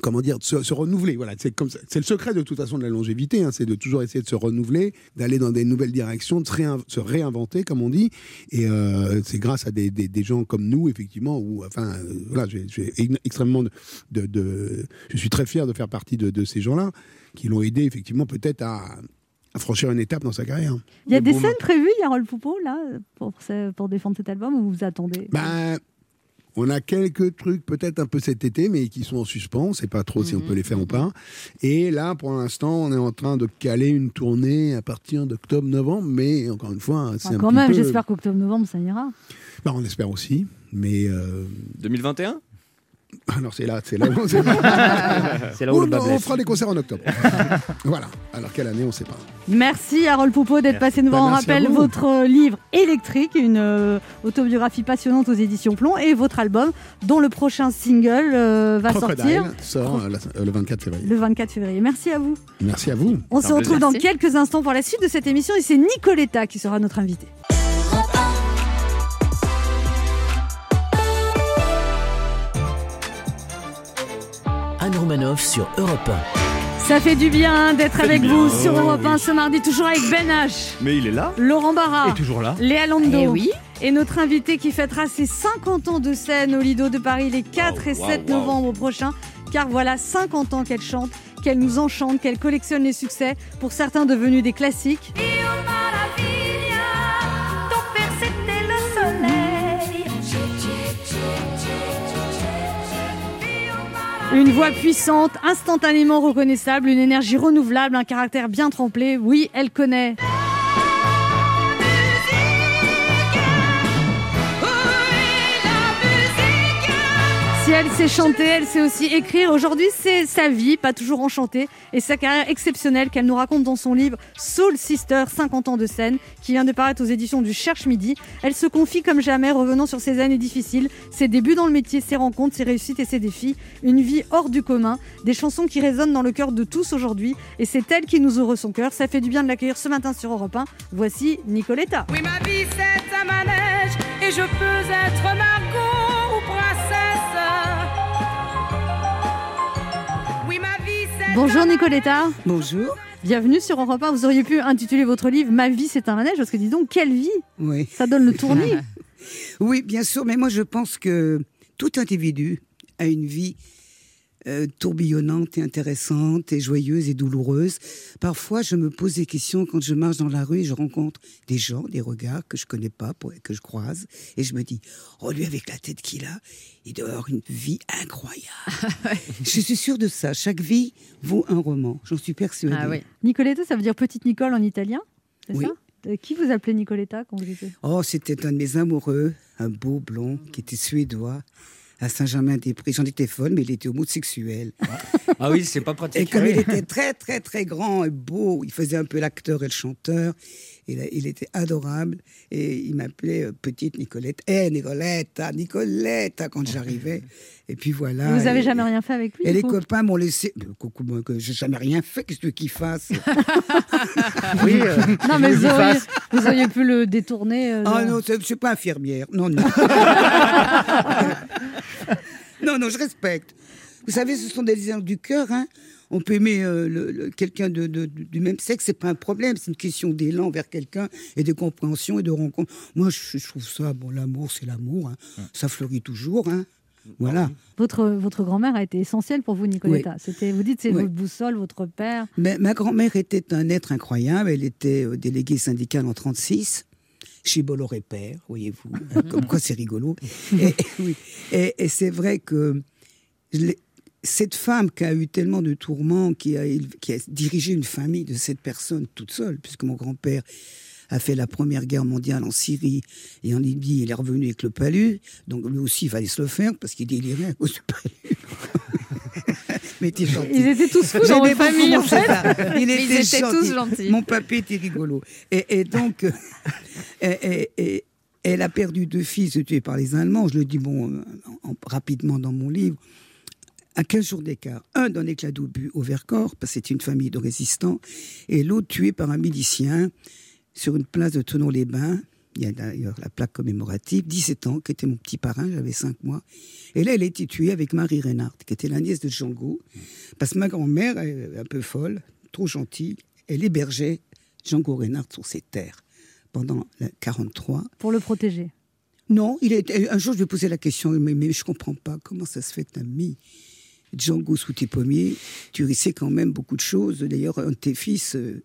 comment dire, se, se renouveler. Voilà, c'est comme ça. C'est le secret de toute façon de la longévité, hein, c'est de toujours essayer de se renouveler, d'aller dans des nouvelles directions, de se, réin- se réinventer, comme on dit. Et euh, c'est grâce à des, des, des gens comme nous, effectivement, où, enfin, euh, voilà, j'ai extrêmement de, de, de- je suis très fier de faire partie de, de ces gens-là qui l'ont aidé effectivement peut-être à, à franchir une étape dans sa carrière. Il y a des scènes prévues, Yarol Poupeau, là, pour, ce- pour défendre cet album, ou vous vous attendez? Ben, on a quelques trucs peut-être un peu cet été, mais qui sont en suspens. On sait pas trop si on peut les faire ou pas. Et là, pour l'instant, on est en train de caler une tournée à partir d'octobre-novembre. Mais encore une fois, c'est Enfin, un Quand petit même, peu- j'espère qu'octobre-novembre, ça ira. Ben, on espère aussi. Mais euh, 2021 alors c'est là, c'est là où on sait pas. C'est là où le bas non, on blesse. fera des concerts en octobre. voilà. Alors quelle année, on sait pas. Merci Harold Poupeau d'être passé nous voir. Bah, On merci à rappelle vous. votre euh, livre électrique, une euh, autobiographie passionnante aux éditions Plomb, et votre album, dont le prochain single euh, va Crocodile sortir sort euh, la- euh, le 24 février. le 24 février. Merci à vous. Merci à vous. On se retrouve plaisir. dans Merci. quelques instants pour la suite de cette émission, et c'est Nicoletta qui sera notre invitée. Anne Romanoff sur Europe Ça fait du bien d'être avec vous sur Oh, Europe 1 oui. ce mardi, toujours avec Ben H, Mais il est là Laurent Barra, Et toujours là. Léa Lando. Eh oui. Et notre invité qui fêtera ses 50 ans de scène au Lido de Paris les 4 et 7 novembre prochains. Car voilà 50 ans qu'elle chante, qu'elle nous enchante, qu'elle collectionne les succès, pour certains devenus des classiques. Une voix puissante, instantanément reconnaissable, une énergie renouvelable, un caractère bien trempé. Oui, elle connaît. Elle sait chanter, elle sait aussi écrire. Aujourd'hui, c'est sa vie, pas toujours enchantée, et sa carrière exceptionnelle qu'elle nous raconte dans son livre Soul Sister, 50 ans de scène, qui vient de paraître aux éditions du Cherche Midi. Elle se confie comme jamais, revenant sur ses années difficiles, ses débuts dans le métier, ses rencontres, ses réussites et ses défis. Une vie hors du commun, des chansons qui résonnent dans le cœur de tous aujourd'hui, et c'est elle qui nous ouvre son cœur. Ça fait du bien de l'accueillir ce matin sur Europe 1. Voici Nicoletta. Oui, ma vie c'est manège et je peux être Bonjour Nicoletta. Bonjour. Bienvenue sur Europe 1. Vous auriez pu intituler votre livre Ma vie c'est un manège parce que dis donc quelle vie Oui. Ça donne le tournis. Oui, bien sûr, mais moi je pense que tout individu a une vie euh, tourbillonnante et intéressante et joyeuse et douloureuse. Parfois, je me pose des questions quand je marche dans la rue et je rencontre des gens, des regards que je connais pas, que je croise, et je me dis, oh lui avec la tête qu'il a, il doit avoir une vie incroyable. je suis sûre de ça. Chaque vie vaut un roman. J'en suis persuadée. Ah oui. Nicoletta, ça veut dire petite Nicole en italien C'est Oui. ça? Euh, Qui vous appelait Nicoletta quand vous étiez? Oh, c'était un de mes amoureux, un beau blond qui était suédois à Saint-Germain-des-Prés. J'en étais folle, mais il était homosexuel. Ah oui, c'est pas Et pratique. comme il était très, très, très grand et beau, il faisait un peu l'acteur et le chanteur. Il, a- il était adorable et il m'appelait euh, Petite Nicolette. Eh, Nicoletta, Nicoletta, quand j'arrivais. Et puis voilà. Vous avez Et- jamais rien fait avec lui Et les coup? copains m'ont laissé. Coucou, moi, que j'ai jamais rien fait. Qu'est-ce que tu qu'il fasse Oui, euh, Non, mais vous auriez, vous auriez pu le détourner. euh, Ah non, je suis pas infirmière. Non, non. non, non, je respecte. Vous savez, ce sont des liens du cœur. Hein. On peut aimer euh, le- le- quelqu'un de, de- du même sexe, c'est pas un problème. C'est une question d'élan vers quelqu'un et de compréhension et de rencontre. Moi, je, je trouve ça, bon, l'amour, c'est l'amour. hein. Ça fleurit toujours. Hein. Voilà. Votre, votre grand-mère a été essentielle pour vous, Nicoletta. C'était, vous dites, c'est Oui. votre boussole, votre père. Mais ma grand-mère était un être incroyable. Elle était euh, déléguée syndicale en 36 chez Bolloré Père, voyez-vous. Comme quoi c'est rigolo. Et, oui. et, et c'est vrai que je l'ai- cette femme qui a eu tellement de tourments, qui a, éle- qui a dirigé une famille de cette personne toute seule, puisque mon grand-père a fait la première guerre mondiale en Syrie et en Libye, il est revenu avec le palu. Donc lui aussi, il fallait se le faire parce qu'il délirait à cause du palu. Mais. Ils étaient tous fous dans votre famille, en fait. Ils étaient tous gentils. Mon papy était rigolo. Et, et donc, et- et- et- elle a perdu deux fils tués par les Allemands. Je le dis bon, euh, en- rapidement dans mon livre. À 15 jours d'écart. Un d'un éclat d'obus au Vercors, parce que c'était une famille de résistants, et l'autre tué par un milicien sur une place de Tonon-les-Bains. Il y a d'ailleurs la plaque commémorative, 17 ans, qui était mon petit parrain, j'avais 5 mois. Et là, elle a été tuée avec Marie Reynard, qui était la nièce de Django. Parce que ma grand-mère, un peu folle, trop gentille, elle hébergeait Django Reinhardt sur ses terres pendant la 43. Pour le protéger. Non, il est, un jour je lui ai posé la question, mais, mais je comprends pas comment ça se fait que tu as mis Django sous tes pommiers. Tu risquais quand même beaucoup de choses. D'ailleurs, un de tes fils, euh,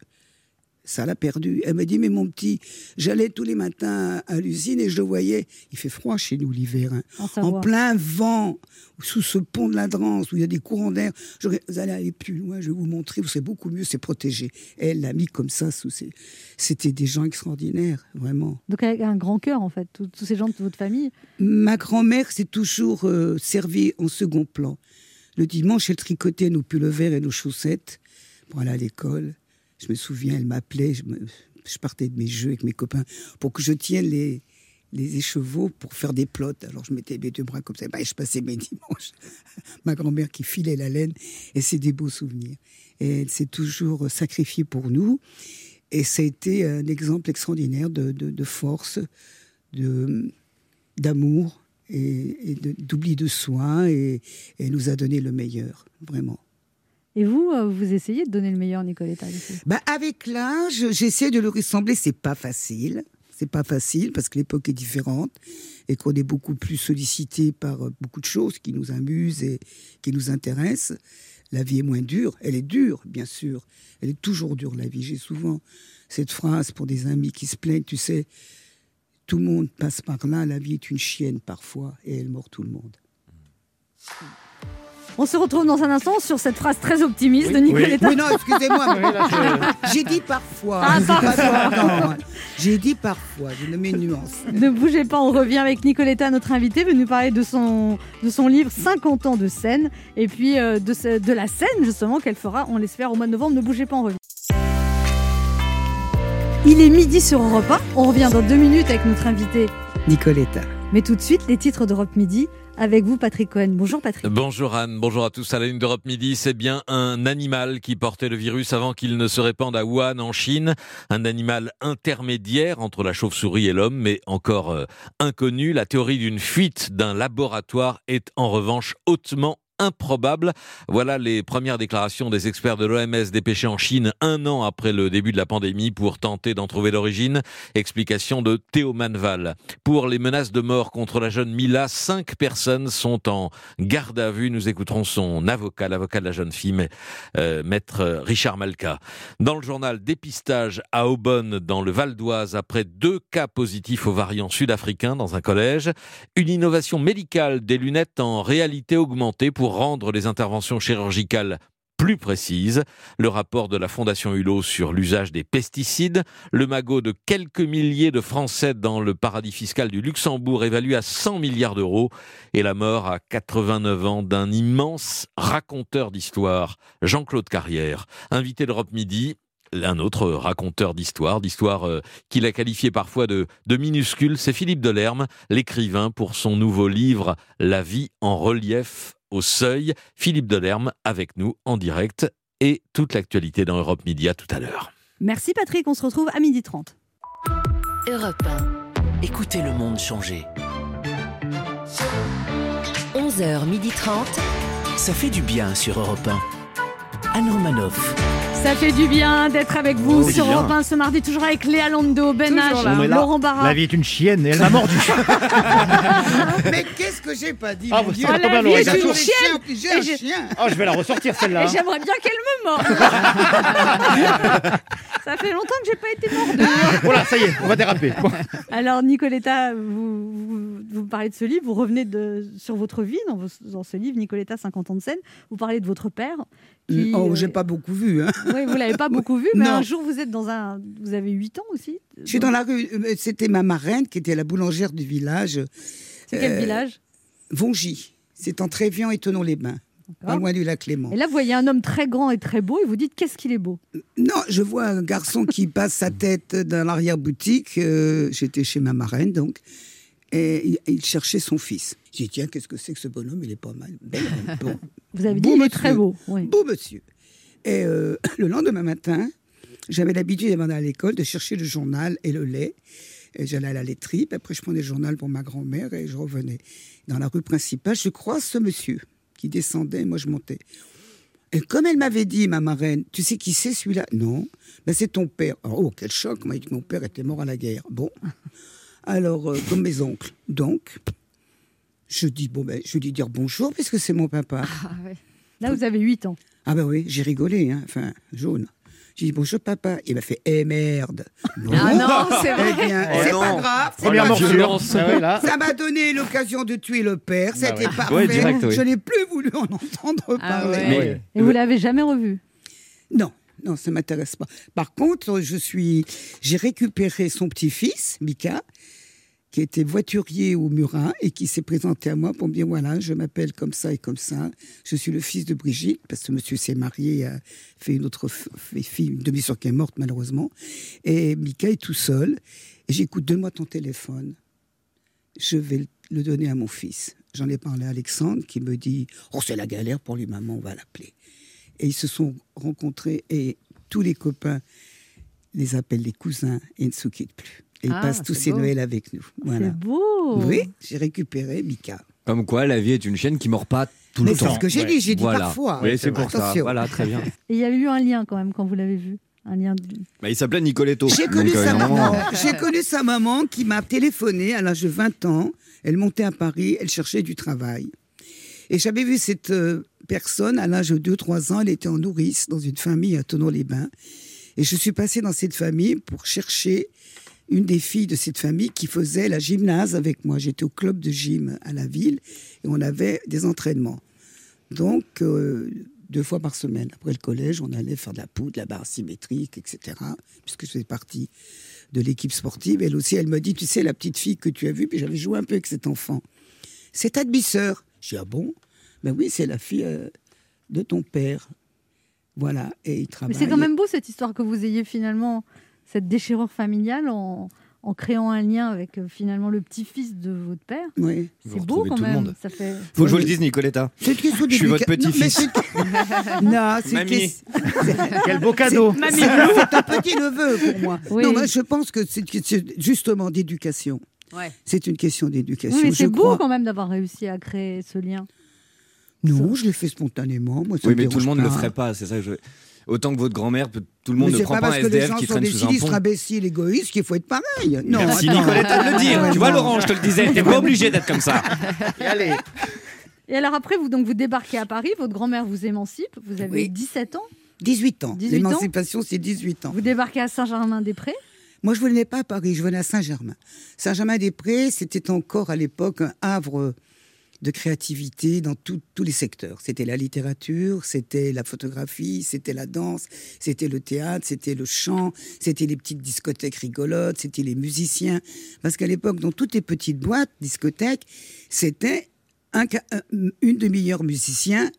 ça l'a perdu. Elle m'a dit, mais mon petit, j'allais tous les matins à l'usine et je le voyais. Il fait froid chez nous l'hiver, hein. En plein vent, sous ce pont de la Drance où il y a des courants d'air. Vous allez aller plus loin, je vais vous montrer, vous serez beaucoup mieux, c'est protégé. Elle l'a mis comme ça sous ses... C'était des gens extraordinaires, vraiment. Donc avec un grand cœur en fait, tous tous ces gens de votre famille. Ma grand-mère s'est toujours euh, servie en second plan. Le dimanche, elle tricotait nos pulls verts et nos chaussettes pour aller à l'école. Je me souviens, elle m'appelait, je, partais de mes jeux avec mes copains pour que je tienne les, écheveaux pour faire des plottes. Alors je mettais mes deux bras comme ça, et je passais mes dimanches. Ma grand-mère qui filait la laine, et c'est des beaux souvenirs. Et elle s'est toujours sacrifiée pour nous. Et ça a été un exemple extraordinaire de, de- force, d'amour et, et de- d'oubli de soi et, et nous a donné le meilleur, vraiment. Et vous, euh, vous essayez de donner le meilleur, Nicoletta. Bah, avec l'âge, j'essaie de le ressembler, c'est pas facile. C'est pas facile parce que l'époque est différente et qu'on est beaucoup plus sollicité par euh, beaucoup de choses qui nous amusent et qui nous intéressent. La vie est moins dure. Elle est dure, bien sûr. Elle est toujours dure, la vie. J'ai souvent cette phrase pour des amis qui se plaignent, tu sais, tout le monde passe par là, la vie est une chienne parfois et elle mord tout le monde. On se retrouve dans un instant sur cette phrase très optimiste de Nicoletta. Oui, non, excusez-moi. J'ai dit parfois. Ah, J'ai dit pas parfois. non. J'ai dit parfois. Je ne mets une nuance. Ne bougez pas, on revient avec Nicoletta, notre invitée, veut nous parler de son, de son livre 50 ans de scène, et puis euh, de, de la scène justement qu'elle fera, on l'espère, au mois de novembre. Ne bougez pas, on revient. Il est midi sur Europe 1, on revient dans deux minutes avec notre invité. Nicoletta. Mais tout de suite, les titres d'Europe Midi, avec vous Patrick Cohen. Bonjour Patrick. Bonjour Anne, bonjour à tous. À la une d'Europe Midi, c'est bien un animal qui portait le virus avant qu'il ne se répande à Wuhan en Chine. Un animal intermédiaire entre la chauve-souris et l'homme, mais encore euh, inconnu. La théorie d'une fuite d'un laboratoire est en revanche hautement improbable. Voilà les premières déclarations des experts de l'OMS dépêchés en Chine un an après le début de la pandémie pour tenter d'en trouver l'origine. Explication de Théo Manval. Pour les menaces de mort contre la jeune Mila, cinq personnes sont en garde à vue. Nous écouterons son avocat, l'avocat de la jeune fille, mais, euh, maître Richard Malka. Dans le journal Dépistage à Aubonne, dans le Val d'Oise, après deux cas positifs au variant sud-africain dans un collège, une innovation médicale des lunettes en réalité augmentée pour rendre les interventions chirurgicales plus précises. Le rapport de la Fondation Hulot sur l'usage des pesticides, le magot de quelques milliers de Français dans le paradis fiscal du Luxembourg évalué à 100 milliards d'euros et la mort à 89 ans d'un immense raconteur d'histoire, Jean-Claude Carrière, invité d'Europe Midi. Un autre raconteur d'histoire, d'histoire euh, qu'il a qualifié parfois de, de minuscule, c'est Philippe Delerme, l'écrivain pour son nouveau livre La vie en relief au seuil. Philippe Delerme avec nous en direct et toute l'actualité dans Europe Media tout à l'heure. Merci Patrick, on se retrouve à midi 30. Europe 1. Écoutez le monde changer. 11h30. Ça fait du bien sur Europe 1. Anne Romanoff. Ça fait du bien d'être avec vous Oh, sur. Europe 1 ce mardi, toujours avec Léa Lando, Ben H. Laurent Barra. La vie est une chienne et elle m'a mordu. Mais qu'est-ce que j'ai pas dit Ah, mon vous Dieu savez la combien vie l'aurait est gâché. une J'ai chienne. un- J'ai chien. Oh, je vais la ressortir celle-là. Et j'aimerais bien qu'elle me morde. ça fait longtemps que j'ai pas été mordue. Voilà, ça y est, on va déraper. Alors Nicoletta, vous, vous, vous parlez de ce livre, vous revenez de, sur votre vie dans, vos- dans ce livre, Nicoletta 50 ans de scène. Vous parlez de votre père. Qui, Oh, euh, j'ai pas beaucoup vu. Hein. Oui, vous l'avez pas beaucoup vu, mais Non. un jour vous êtes dans un, vous avez 8 ans aussi. Je suis dans la rue. euh, C'était ma marraine qui était la boulangère du village. C'est quel Euh, village? Vongy. C'est en Trévian et Tonon-les-Bains. Pas loin du lac Clément. Et là, vous voyez un homme très grand et très beau, et vous dites qu'est-ce qu'il est beau? Non, je vois un garçon qui passe sa tête dans l'arrière-boutique. euh, J'étais chez ma marraine, donc. Et il, cherchait son fils. J'ai dit, tiens, qu'est-ce que c'est que ce bonhomme? Il est pas mal. Homme. Bon. Vous avez dit, Beau il est monsieur. très beau. Oui. Beau monsieur. Et euh, le lendemain matin, j'avais l'habitude avant d'aller à l'école de chercher le journal et le lait. Et j'allais à la laiterie, puis après je prenais le journal pour ma grand-mère et je revenais. Dans la rue principale, je croise ce monsieur qui descendait, moi je montais. Et comme elle m'avait dit, ma marraine, tu sais qui c'est celui-là? Non, ben, c'est ton père. Oh, quel choc, mon père était mort à la guerre. Bon, alors, euh, comme mes oncles. Donc, je dis, bon, ben, je lui dis dire bonjour, puisque c'est mon papa. Là, vous avez 8 ans. Ah ben oui, j'ai rigolé, hein. enfin, jaune. J'ai dit bonjour papa. Il m'a fait eh merde. Bon. Ah non, c'est vrai. Eh bien, Oh c'est non. pas grave. c'est Première. Ah. Ça m'a donné l'occasion de tuer le père. Bah C'était ouais. parfait. Ouais, direct, oui. Je n'ai plus voulu en entendre Ah parler. ouais. Et vous l'avez jamais revu? Non, non, ça m'intéresse pas. Par contre, je suis, j'ai récupéré son petit-fils, Mika, qui était voiturier au Murat et qui s'est présenté à moi pour me dire voilà, je m'appelle comme ça et comme ça. Je suis le fils de Brigitte parce que monsieur s'est marié, a fait une autre fille, une demi-sœur qui est morte malheureusement. Et Mika est tout seul. Et j'écoute donne-moi ton téléphone. Je vais le- le donner à mon fils. J'en ai parlé à Alexandre qui me dit oh c'est la galère pour lui maman, on va l'appeler. Et ils se sont rencontrés et tous les copains les appellent les cousins et ne se quittent plus. Et ils Ah, passent tous c'est beau. Noëls avec nous. Voilà. C'est beau. Oui, j'ai récupéré Mika. Comme quoi, la vie est une chaîne qui mord pas tout Mais le c'est temps. ce que j'ai dit, j'ai dit Voilà. parfois. Oui, c'est pour ça. Attention. Voilà, très bien. Et il y a eu un lien quand même quand vous l'avez vu. Un lien. de- Bah, il s'appelait Nicoletto. J'ai connu euh, sa maman. J'ai connu sa maman qui m'a téléphoné à l'âge de 20 ans. Elle montait à Paris, elle cherchait du travail. Et j'avais vu cette euh, personne à l'âge de 2-3 ans. Elle était en nourrice dans une famille à Tonon-les-Bains. Et je suis passée dans cette famille pour chercher une des filles de cette famille qui faisait la gymnase avec moi. J'étais au club de gym à la ville et on avait des entraînements. Donc, euh, deux fois par semaine. Après le collège, on allait faire de la poudre, de la barre symétrique, etc. Puisque je faisais partie de l'équipe sportive. Elle aussi, elle me dit, tu sais, la petite fille que tu as vue, puis j'avais joué un peu avec cet enfant. C'est ta demi-sœur. Je dis, ah bon? Ben oui, c'est la fille euh, de ton père. Voilà, et il Mais travaille. c'est quand même beau cette histoire que vous ayez finalement cette déchirure familiale en, en créant un lien avec euh, finalement le petit-fils de votre père. Oui. C'est beau quand même. Ça fait. Faut que je vous le dise, Nicoletta. C'est une question Je suis votre mais petit-fils. Non, c'est Mamie. Quel beau cadeau. C'est c'est un petit neveu pour moi. Oui. Non, moi, je pense que c'est justement d'éducation. Ouais. C'est une question d'éducation. Oui, mais c'est beau crois. quand même d'avoir réussi à créer ce lien. Non, je l'ai fait spontanément. Moi, ça Oui, mais tout le monde ne le ferait pas. C'est ça que je. Autant que votre grand-mère, peut- tout le monde Mais ne c'est prend pas pas un parce que les SDF gens qui sont traîne des sous un pont. imbéciles, égoïstes, qu'il faut être pareil. Non, Merci attends. Nicoletta de le dire. Tu vois. Laurent, je te le disais, t'es pas obligé d'être comme ça. allez. Et alors après, vous donc vous débarquez à Paris, votre grand-mère vous émancipe, vous avez Oui. 17 ans, 18 ans. 18 ans L'émancipation, c'est 18 ans. vous débarquez à Saint-Germain-des-Prés. Moi, je ne venais pas à Paris, je venais à Saint-Germain. Saint-Germain-des-Prés, c'était encore à l'époque un havre de créativité dans tout- tous les secteurs. C'était la littérature, c'était la photographie, c'était la danse, c'était le théâtre, c'était le chant, c'était les petites discothèques rigolotes, c'était les musiciens. Parce qu'à l'époque, dans toutes les petites boîtes, discothèques, c'était un une demi-heure musicien,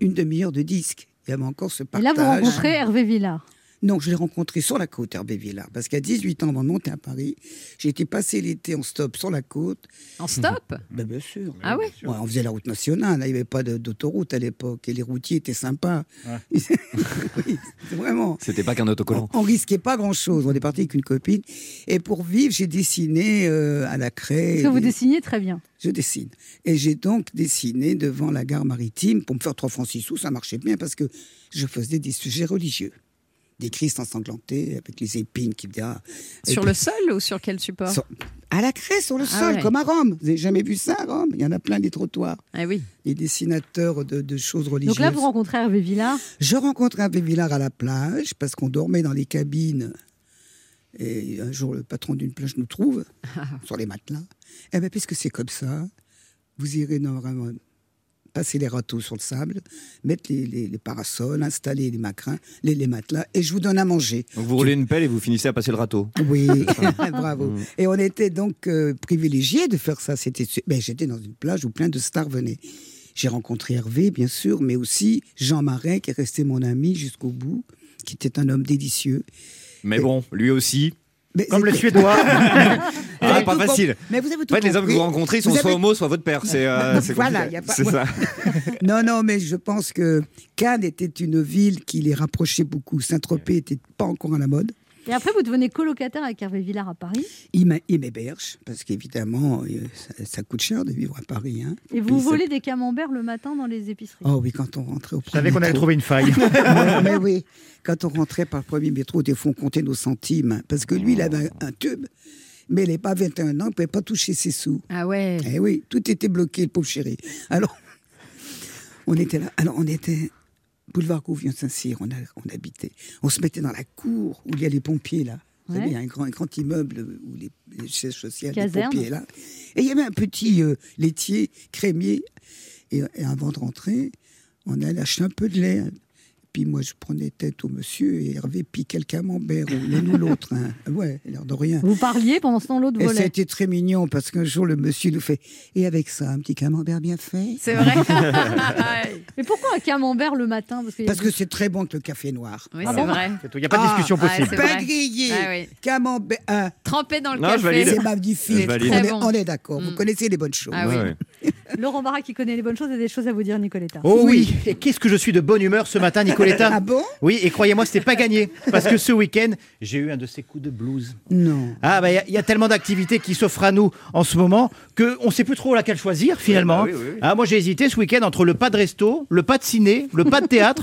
une demi-heure de disque. Il y avait encore ce Et partage. là, vous rencontrez Hervé Villard. Non, je l'ai rencontré sur la côte, Hervé Villard. Parce qu'à 18 ans, avant de monter à Paris, j'ai été passer l'été en stop sur la côte. En stop? Ben, bien sûr. Ah Ouais, on faisait la route nationale. Il n'y avait pas d'autoroute à l'époque. Et les routiers étaient sympas. Oui, vraiment. C'était pas qu'un autocollant. On risquait pas grand-chose. On est parti avec une copine. Et pour vivre, j'ai dessiné euh, à la craie. Parce que vous des- dessinez très bien. je dessine. Et j'ai donc dessiné devant la gare maritime pour me faire 3 francs 6 sous. Ça marchait bien parce que je faisais des sujets religieux. Des Christ ensanglantés avec les épines qui ah. Sur puis- le sol ou sur quel support Sur- À la craie, sur le Ah sol, ouais. comme à Rome. Vous n'avez jamais vu ça à Rome? Il y en a plein des trottoirs. Ah oui. Les dessinateurs de, de choses religieuses. Donc là, vous rencontrez Hervé Villard? Je rencontre Hervé Villard à la plage parce qu'on dormait dans les cabines. Et un jour, le patron d'une plage nous trouve sur les matelas. Eh bien, puisque c'est comme ça, vous irez dans vraiment passer les râteaux sur le sable, mettre les, les- les parasols, installer les macrins, les, les matelas, et je vous donne à manger. Donc vous roulez une pelle et vous finissez à passer le râteau. Oui, bravo. Et on était donc euh, privilégiés de faire ça. C'était, ben, j'étais dans une plage où plein de stars venaient. J'ai rencontré Hervé, bien sûr, mais aussi Jean Marais, qui est resté mon ami jusqu'au bout, qui était un homme délicieux. Mais bon, lui aussi, Mais Comme le suédois. Ah, pas facile. com- Mais vous avez tout En fait, les hommes que vous rencontrez, sont Vous soit avez- homo, soit votre père. C'est euh, Voilà, y a pas- ça. non, non, mais je pense que Cannes était une ville qui les rapprochait beaucoup. Saint-Tropez n'était pas encore à la mode. Et après, vous devenez colocataire avec Hervé Villard à Paris. Il m'héberge, parce qu'évidemment, euh, ça, ça coûte cher de vivre à Paris. hein. Et vous Puis volez des camemberts le matin dans les épiceries. Oh oui, quand on rentrait au Je savais qu'on allait métro. trouver une faille. Mais oui, quand on rentrait par le premier métro, des fois on comptait nos centimes. Parce que lui, il avait un tube, mais il n'avait pas 21 ans, il ne pouvait pas toucher ses sous. Ah ouais. Eh oui, tout était bloqué, le pauvre chéri. Alors, on était là. Alors, on était boulevard Gouvion-Saint-Cyr, on, a- on habitait. On se mettait dans la cour où il y a les pompiers, là. Vous Ouais. savez, il y a un grand, un grand immeuble où les, les sièges sociaux Caserne. pompiers, là. Et il y avait un petit euh, laitier, crémier. Et, et avant de rentrer, on allait acheter un peu de lait. Puis moi, je prenais tête au monsieur et Hervé piquait le camembert, ou l'un ou l'autre. hein. Ouais, l'air de rien. Vous parliez pendant ce temps, l'autre Et ça a volait. été très mignon parce qu'un jour, le monsieur nous fait Et avec ça, un petit camembert bien fait? C'est vrai. Mais pourquoi un camembert le matin? Parce, que c'est très bon que le café noir. Oui, Ah c'est bon? vrai. Il n'y a pas de discussion Ah, possible. Pain grillé, Ah oui. camembert. ah, Trempé dans le Non, café. c'est magnifique. On est, bon. on est d'accord. Vous Mm. connaissez les bonnes choses. Ah oui. Laurent Barra qui connaît les bonnes choses a des choses à vous dire, Nicoletta. Oh oui, et qu'est-ce que je suis de bonne humeur ce matin, Nicoletta Ah bon? Oui, et croyez-moi, c'était pas gagné. Parce que ce week-end, j'ai eu un de ces coups de blues. Non. Ah, bah, il y a- il y, a tellement d'activités qui s'offrent à nous en ce moment qu'on ne sait plus trop laquelle choisir finalement. bah oui, oui, oui. Ah, moi, j'ai hésité ce week-end entre le pas de resto, le pas de ciné, le pas de théâtre,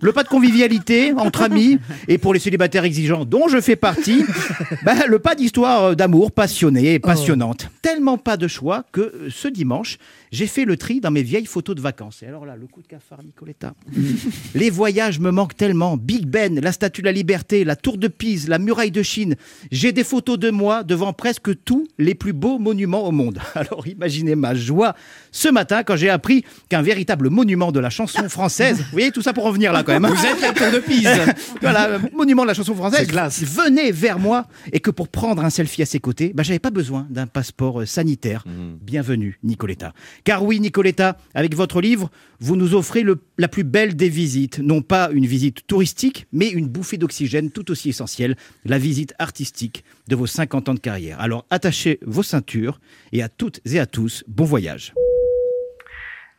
le pas de convivialité entre amis et pour les célibataires exigeants, dont je fais partie, bah, le pas d'histoire euh, d'amour passionnée et passionnante. Tellement pas de choix que euh, ce dimanche, j'ai fait le tri dans mes vieilles photos de vacances. Et alors là, le coup de cafard, Nicoletta. Les voyages me manquent tellement. Big Ben, la Statue de la Liberté, la Tour de Pise, la Muraille de Chine. J'ai des photos de moi devant presque tous les plus beaux monuments au monde. Alors imaginez ma joie ce matin quand j'ai appris qu'un véritable monument de la chanson française, vous voyez tout ça pour en venir là quand même. hein. Vous êtes la Tour de Pise. voilà, euh, monument de la chanson française, classe. venait vers moi et que pour prendre un selfie à ses côtés, bah, j'avais pas besoin d'un passeport euh, sanitaire. Mhm. Bienvenue, Nicoletta. Car oui, Nicoletta, avec votre livre, vous nous offrez le- la plus belle des visites. Non pas une visite touristique, mais une bouffée d'oxygène tout aussi essentielle, la visite artistique de vos 50 ans de carrière. Alors attachez vos ceintures et à toutes et à tous, bon voyage.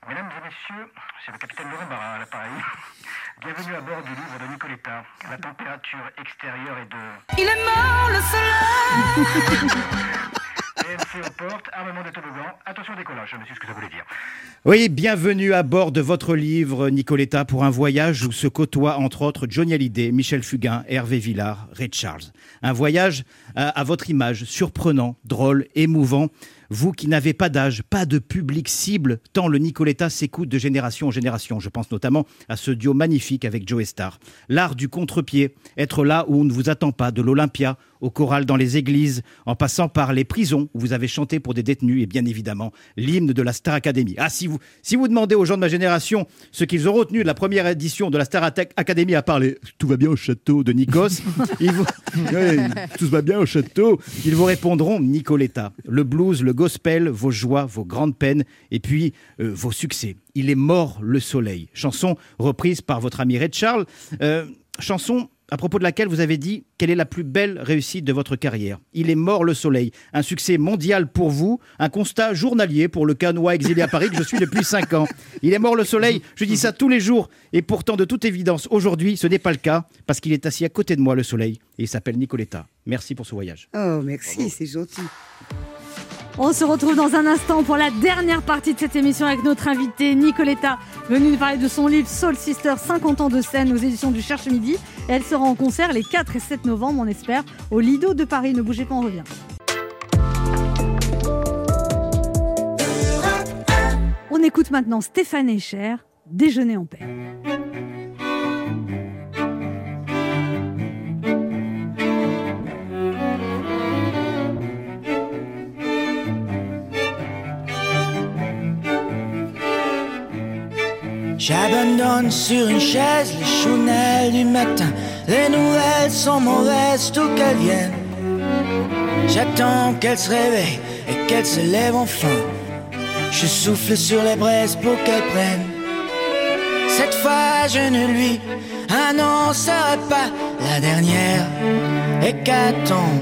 Mesdames et messieurs, c'est le capitaine Laurent Barra à l'appareil. Bienvenue à bord du livre de Nicoletta. La température extérieure est de Il est mort le soleil armement de toboggan. Attention décollage, je suis ce que ça voulait dire. Oui, bienvenue à bord de votre livre, Nicoletta, pour un voyage où se côtoient entre autres Johnny Hallyday, Michel Fugain, Hervé Villard, Ray Charles. Un voyage à, à votre image, surprenant, drôle, émouvant. Vous qui n'avez pas d'âge, pas de public cible, tant le Nicoletta s'écoute de génération en génération. Je pense notamment à ce duo magnifique avec Joe Star. L'art du contre-pied, être là où on ne vous attend pas, de l'Olympia au choral dans les églises, en passant par les prisons où vous avez chanté pour des détenus et bien évidemment l'hymne de la Star Academy. Ah, si vous, si vous demandez aux gens de ma génération ce qu'ils ont retenu de la première édition de la Star Academy à part les Tout va bien au château de Nikos, ils vous, Ouais, tout va bien au château, ils vous répondront Nicoletta. Le blues, le gospel, vos joies, vos grandes peines et puis euh, vos succès. Il est mort le soleil. Chanson reprise par votre ami Red Charles. Euh, chanson à propos de laquelle vous avez dit quelle est la plus belle réussite de votre carrière. Il est mort le soleil. Un succès mondial pour vous, un constat journalier pour le canois exilé à Paris que je suis depuis 5 ans. Il est mort le soleil, je dis ça tous les jours. Et pourtant, de toute évidence, aujourd'hui, ce n'est pas le cas parce qu'il est assis à côté de moi, le soleil. Et il s'appelle Nicoletta. Merci pour ce voyage. Oh, merci, c'est gentil. On se retrouve dans un instant pour la dernière partie de cette émission avec notre invitée Nicoletta, venue nous parler de son livre Soul Sister 50 ans de scène aux éditions du Cherche Midi. Elle sera en concert les 4 et 7 novembre, on espère, au Lido de Paris. Ne bougez pas, on revient. On écoute maintenant Stéphane Echer, Déjeuner en paix. J'abandonne sur une chaise les chounelles du matin. Les nouvelles sont mauvaises, tout qu'elles viennent. J'attends qu'elle se réveille et qu'elle se lève enfin. Je souffle sur les braises pour qu'elle prenne. Cette fois, je ne lui annoncerai pas la dernière hécatombe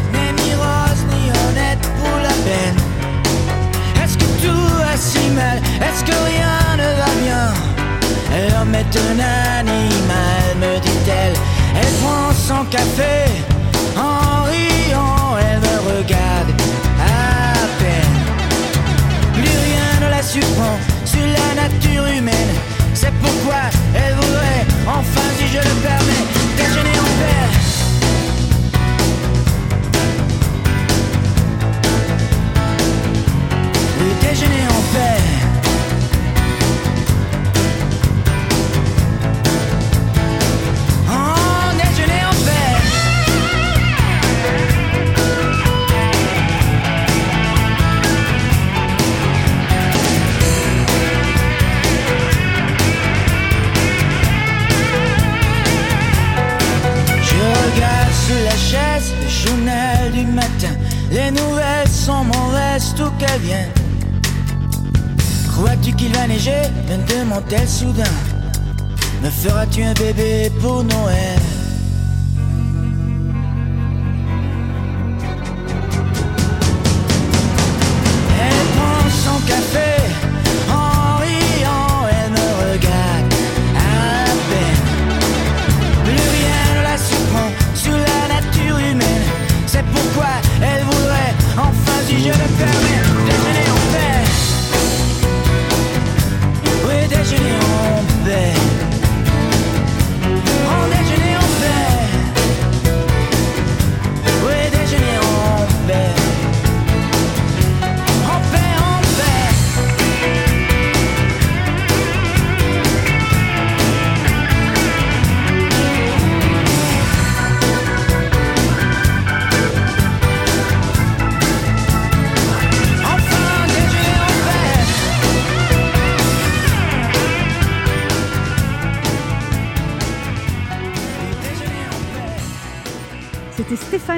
me demande-t-elle soudain. Me feras-tu un bébé pour Noël?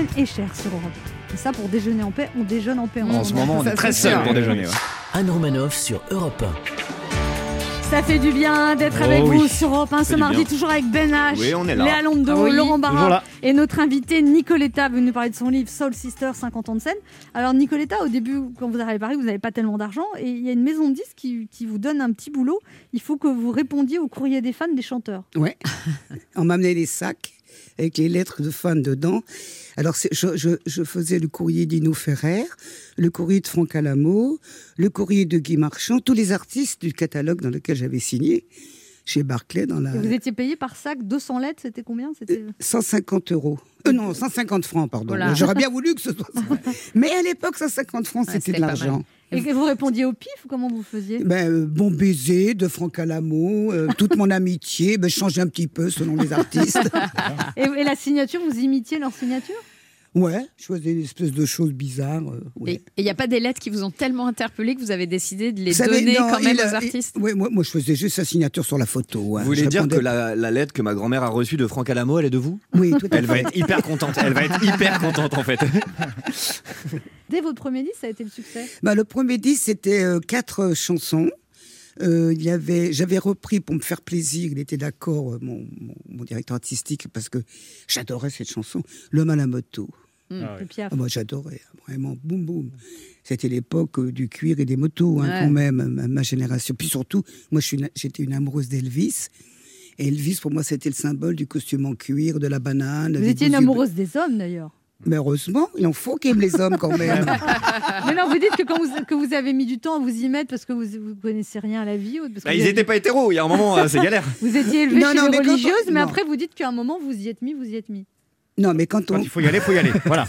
Stéphane Echer sur Europe. Et ça, pour déjeuner en paix, on déjeune en paix. En ce moment, on est très seul pour déjeuner. Anne Romanoff sur Europe Ça fait du bien d'être Oh avec oui. vous sur Europe 1 Ça ce mardi, toujours avec Ben H, Oui, on est là. Léa Londo, Ah oui, Laurent Barra et notre invité Nicoletta venu nous parler de son livre Soul Sister 50 ans de scène. Alors Nicoletta, au début, quand vous arrivez à Paris, vous n'avez pas tellement d'argent et il y a une maison de disques qui, qui vous donne un petit boulot. Il faut que vous répondiez au courrier des fans des chanteurs. Ouais. On m'amenait des sacs avec les lettres de fans dedans. Alors, je, je- je faisais le courrier d'Ino Ferrer, le courrier de Franck Alamo, le courrier de Guy Marchand, tous les artistes du catalogue dans lequel j'avais signé chez Barclay dans la Et vous étiez payé par sac 200 lettres, c'était combien C'était 150 euros. Euh, non, 150 francs, pardon. Voilà. J'aurais bien voulu que ce soit ça. Mais à l'époque, 150 francs, c'était de l'argent. Et que vous répondiez au pif ou comment vous faisiez? Ben, euh, bon baiser de Franck Alamo, euh, toute mon amitié, ben, je changeais un petit peu selon les artistes. et, et la signature, vous imitiez leur signature? Ouais, je faisais des espèces de choses bizarres. euh, ouais. Et il n'y a pas des lettres qui vous ont tellement interpellé que vous avez décidé de les donner non, quand même a- aux artistes il- ouais, moi, moi, je faisais juste sa signature sur la photo. hein. Vous voulez Je dire répondais- que la, la lettre que ma grand-mère a reçue de Franck Alamo, elle est de vous? Oui, tout à Elle va fait. être hyper contente. Elle va être hyper contente en fait. Dès votre premier disque, ça a été le succès? Bah, le premier disque, c'était euh, quatre euh, chansons. Euh, il y avait, j'avais repris pour me faire plaisir. Il était d'accord, euh, mon, mon- mon directeur artistique, parce que j'adorais cette chanson. L'homme à la moto. Ah oui. Piaf. Ah, moi, j'adorais, vraiment, boum boum. C'était l'époque euh, du cuir et des motos, hein, Ouais. quand même, ma, ma génération. Puis surtout, moi, une- j'étais une amoureuse d'Elvis. Et Elvis, pour moi, c'était le symbole du costume en cuir, de la banane. Vous étiez une yeux amoureuse des hommes d'ailleurs. mais heureusement, il en faut qu'ils aiment les hommes quand même. Mais non, vous dites que quand vous, que vous avez mis du temps à vous y mettre parce que vous vous connaissez rien à la vie. ou parce que Bah, ils avez- n'étaient pas hétéros, il y a un moment, euh, c'est galère. Vous étiez élevé Non, chez non, les mais quand on- religieuses, mais non. après vous dites qu'à un moment vous y êtes mis, vous y êtes mis. Non, mais quand on. il faut y aller, faut y aller. Voilà.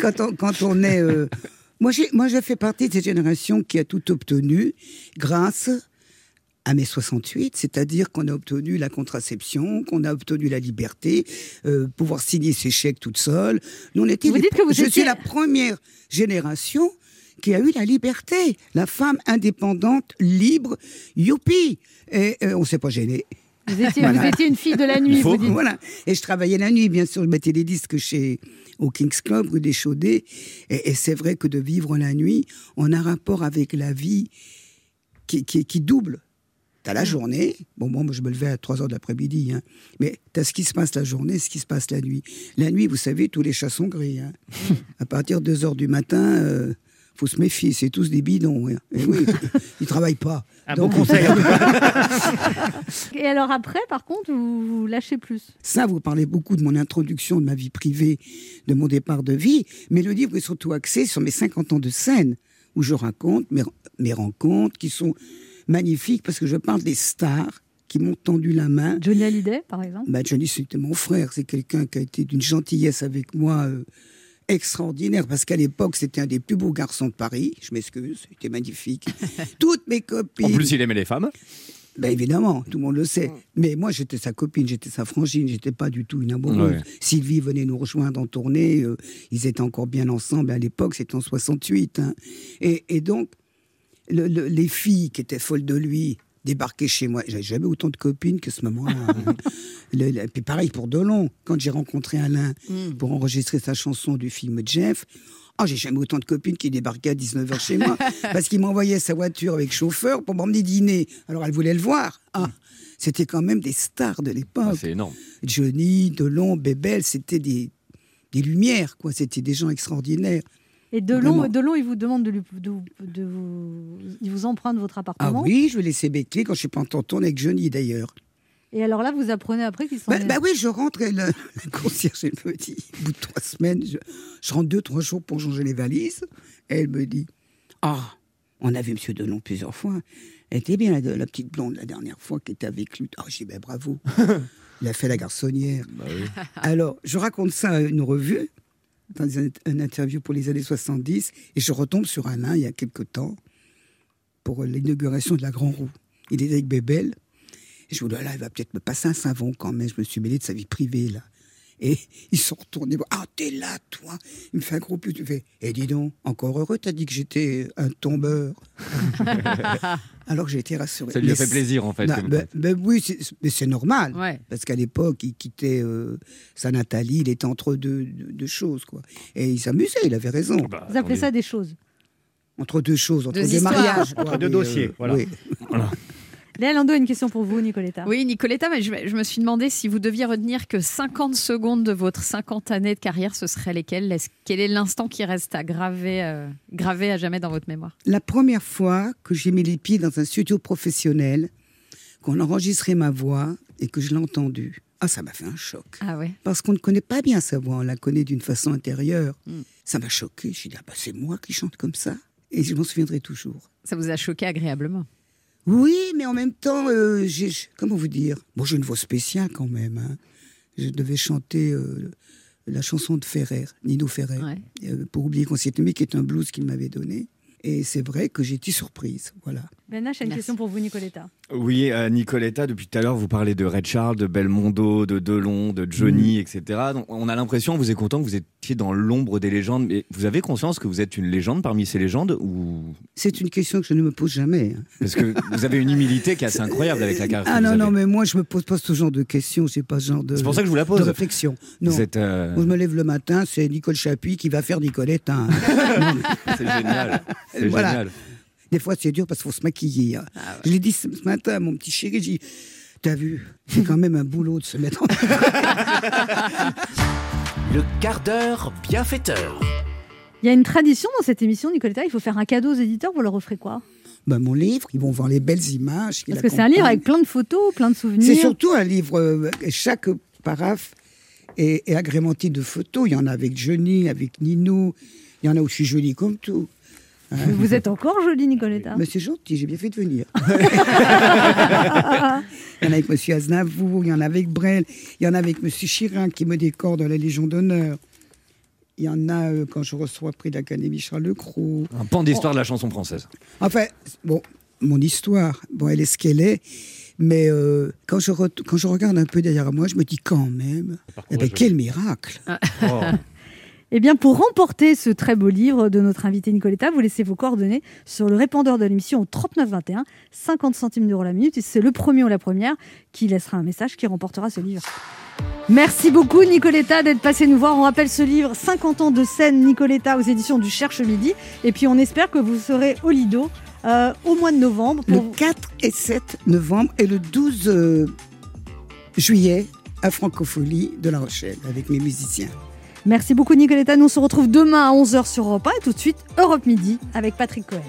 quand, on, quand on est. euh, Moi, j'ai, moi, je fais partie de cette génération qui a tout obtenu grâce à mai 68, c'est-à-dire qu'on a obtenu la contraception, qu'on a obtenu la liberté, euh, pouvoir signer ses chèques toute seule. Nous, on était Vous les- dites que vous je étiez- suis la première génération qui a eu la liberté. La femme indépendante, libre, youpi. Et euh, on s'est pas gêné. Vous étiez, vous étiez une fille de la nuit, vous dites. Voilà. Et je travaillais la nuit, bien sûr. Je mettais des disques chez au King's Club, rue des Chaudets. Et, et c'est vrai que de vivre la nuit, on a un rapport avec la vie qui, qui, qui double. T'as la journée, bon, moi, moi, je me levais à 3 heures de l'après-midi, hein. mais t'as ce qui se passe la journée, ce qui se passe la nuit. La nuit, vous savez, tous les chats sont gris. hein. à partir de 2 heures du matin, euh, faut se méfier, c'est tous des bidons. hein. Et oui, ils travaillent pas. Un Donc- bon conseil. Et alors après, par contre, vous, vous lâchez plus. Ça, vous parlez beaucoup de mon introduction, de ma vie privée, de mon départ de vie, mais le livre est surtout axé sur mes 50 ans de scène, où je raconte mes, mes rencontres qui sont magnifiques parce que je parle des stars qui m'ont tendu la main. Johnny Hallyday, par exemple. Bah, Johnny, c'était mon frère. C'est quelqu'un qui a été d'une gentillesse avec moi euh, extraordinaire. Parce qu'à l'époque, c'était un des plus beaux garçons de Paris. Je m'excuse, c'était magnifique. Toutes mes copines. En plus, il aimait les femmes. Ben évidemment, tout le monde le sait. Mais moi, j'étais sa copine, j'étais sa frangine, j'étais pas du tout une amoureuse. Ouais. Sylvie venait nous rejoindre en tournée, euh, ils étaient encore bien ensemble à l'époque, c'était en 68. hein. Et, et donc, le- le- les filles qui étaient folles de lui débarquaient chez moi. J'avais jamais autant de copines que ce moment-là. hein. Puis pareil pour Delon, quand j'ai rencontré Alain pour enregistrer sa chanson du film Jeff. Oh, j'ai jamais autant de copines qui débarquaient à 19h chez moi parce qu'il m'envoyait sa voiture avec chauffeur pour m'emmener dîner. Alors elle voulait le voir. Ah, c'était quand même des stars de l'époque. C'est énorme. Johnny, Delon, Bébel, c'était des, des lumières, quoi. C'était des gens extraordinaires. Et Delon. Delon, il vous demande de, lui, de, de vous, il vous emprunte votre Ah appartement. oui, je vais laisser mes clés quand je suis pas en tourner avec Johnny d'ailleurs. Et alors là, vous apprenez après qu'il s'en Bah, bah oui, je rentre et le, le concierge elle me dit, au bout de trois semaines, je, je rentre deux, trois jours pour changer les valises. Et elle me dit, ah, on a vu Monsieur Delon plusieurs fois. Elle était bien, la, la petite blonde, la dernière fois qui était avec lui. Ah, j'ai dit, ben bravo. Il a fait la garçonnière. Alors, je raconte ça à une revue, dans une, interview pour les années 70, et je retombe sur Alain il y a quelque temps, pour l'inauguration de la Grand Roue. Il est avec Bébel. Et je me dis, ah là, il va peut-être me passer un savon quand même. Je me suis mêlé de sa vie privée, là. Et ils sont retournés. Ah, t'es là, toi Il me fait un gros plus. Il fait, eh, dis donc, encore heureux, t'as dit que j'étais un tombeur. Alors que j'ai été rassuré. Ça lui a fait plaisir, en fait, Non, ben- ben oui, c'est- mais c'est normal. Ouais. Parce qu'à l'époque, il quittait euh, sa Nathalie, il était entre deux, deux- deux choses, quoi. Et il s'amusait, il avait raison. Vous appelez ça des choses. Entre deux choses, entre Deux deux mariages. Entre deux oui, dossiers, euh, voilà. oui. Léa Lando a une question pour vous, Nicoletta. Oui, Nicoletta, mais je, je me suis demandé si vous deviez retenir que 50 secondes de votre 50 années de carrière, ce seraient lesquelles? Quel est l'instant qui reste à graver, euh, gravé à jamais dans votre mémoire? La première fois que j'ai mis les pieds dans un studio professionnel, qu'on enregistrait ma voix et que je l'ai entendue, ah, ça m'a fait un choc. Ah ouais Parce qu'on ne connaît pas bien sa voix, on la connaît d'une façon intérieure. Ça m'a choqué. Suis dit, ah bah, c'est moi qui chante comme ça. Et je m'en souviendrai toujours. Ça vous a choqué agréablement? Oui, mais en même temps, euh, j'ai, comment vous dire? Bon, j'ai une voix spéciale quand même. hein. Je devais chanter euh, la chanson de Ferrer, Nino Ferrer, euh, pour oublier qu'on s'est aimé, qui est un blues qu'il m'avait donné. Et c'est vrai que j'ai été surprise, voilà. Ben a une question pour vous, Nicoletta. Oui, euh, Nicoletta, depuis tout à l'heure, vous parlez de Red Charles, de Belmondo, de Delon, de Johnny, etc. Donc, on a l'impression, vous êtes content que vous étiez dans l'ombre des légendes. Mais vous avez conscience que vous êtes une légende parmi ces légendes ou? C'est une question que je ne me pose jamais. Parce que vous avez une humilité qui est assez incroyable avec la carrière. Ah que non, vous non, mais moi, je me pose pas ce genre de questions. C'est pas ce genre de. C'est pour ça que je vous la pose. De réflexion. Non. Vous êtes, euh, je me lève le matin, c'est Nicole Chapuis qui va faire Nicoletta. hein. C'est génial. C'est Voilà. génial. Des fois, c'est dur parce qu'il faut se maquiller. hein. Je l'ai dit ce matin à mon petit chéri, j'ai dit, t'as vu, c'est quand même un boulot de se mettre en... Le quart d'heure bienfaiteur. Il y a une tradition dans cette émission, Nicoletta. Il faut faire un cadeau aux éditeurs. Vous leur offrez quoi? Ben, mon livre, ils vont voir les belles images. Parce que c'est un livre avec plein de photos, plein de souvenirs. C'est surtout un livre, euh, chaque paraphe est, est agrémenté de photos. Il y en a avec Johnny, avec Nino, il y en a où je suis jolie comme tout. Mais Vous êtes encore jolie, Nicoletta. Mais c'est gentil, j'ai bien fait de venir. il y en a avec Monsieur Aznavour, il y en a avec Brel, il y en a avec Monsieur Chirac qui me décore dans la Légion d'honneur. Il y en a euh, quand je reçois prix d'Académie Charles Lecroux. Un pan d'histoire de la chanson française. Enfin, bon, mon histoire, bon, elle est ce qu'elle est. Mais euh, quand, je quand je regarde un peu derrière moi, je me dis quand même, eh ben, quel miracle Ah. Eh bien, pour remporter ce très beau livre de notre invité Nicoletta, vous laissez vos coordonnées sur le répondeur de l'émission au 3921, 50 centimes d'euros la minute. Et c'est le premier ou la première qui laissera un message qui remportera ce livre. Merci beaucoup Nicoletta d'être passé nous voir. On rappelle ce livre 50 ans de scène Nicoletta aux éditions du Cherche Midi. Et puis on espère que vous serez au Lido euh, au mois de novembre. Le 4 et 7 novembre et le 12 euh, juillet à Francophonie de La Rochelle avec mes musiciens. Merci beaucoup Nicoletta. Nous on se retrouve demain à 11h sur Europe 1 et tout de suite Europe Midi avec Patrick Cohen.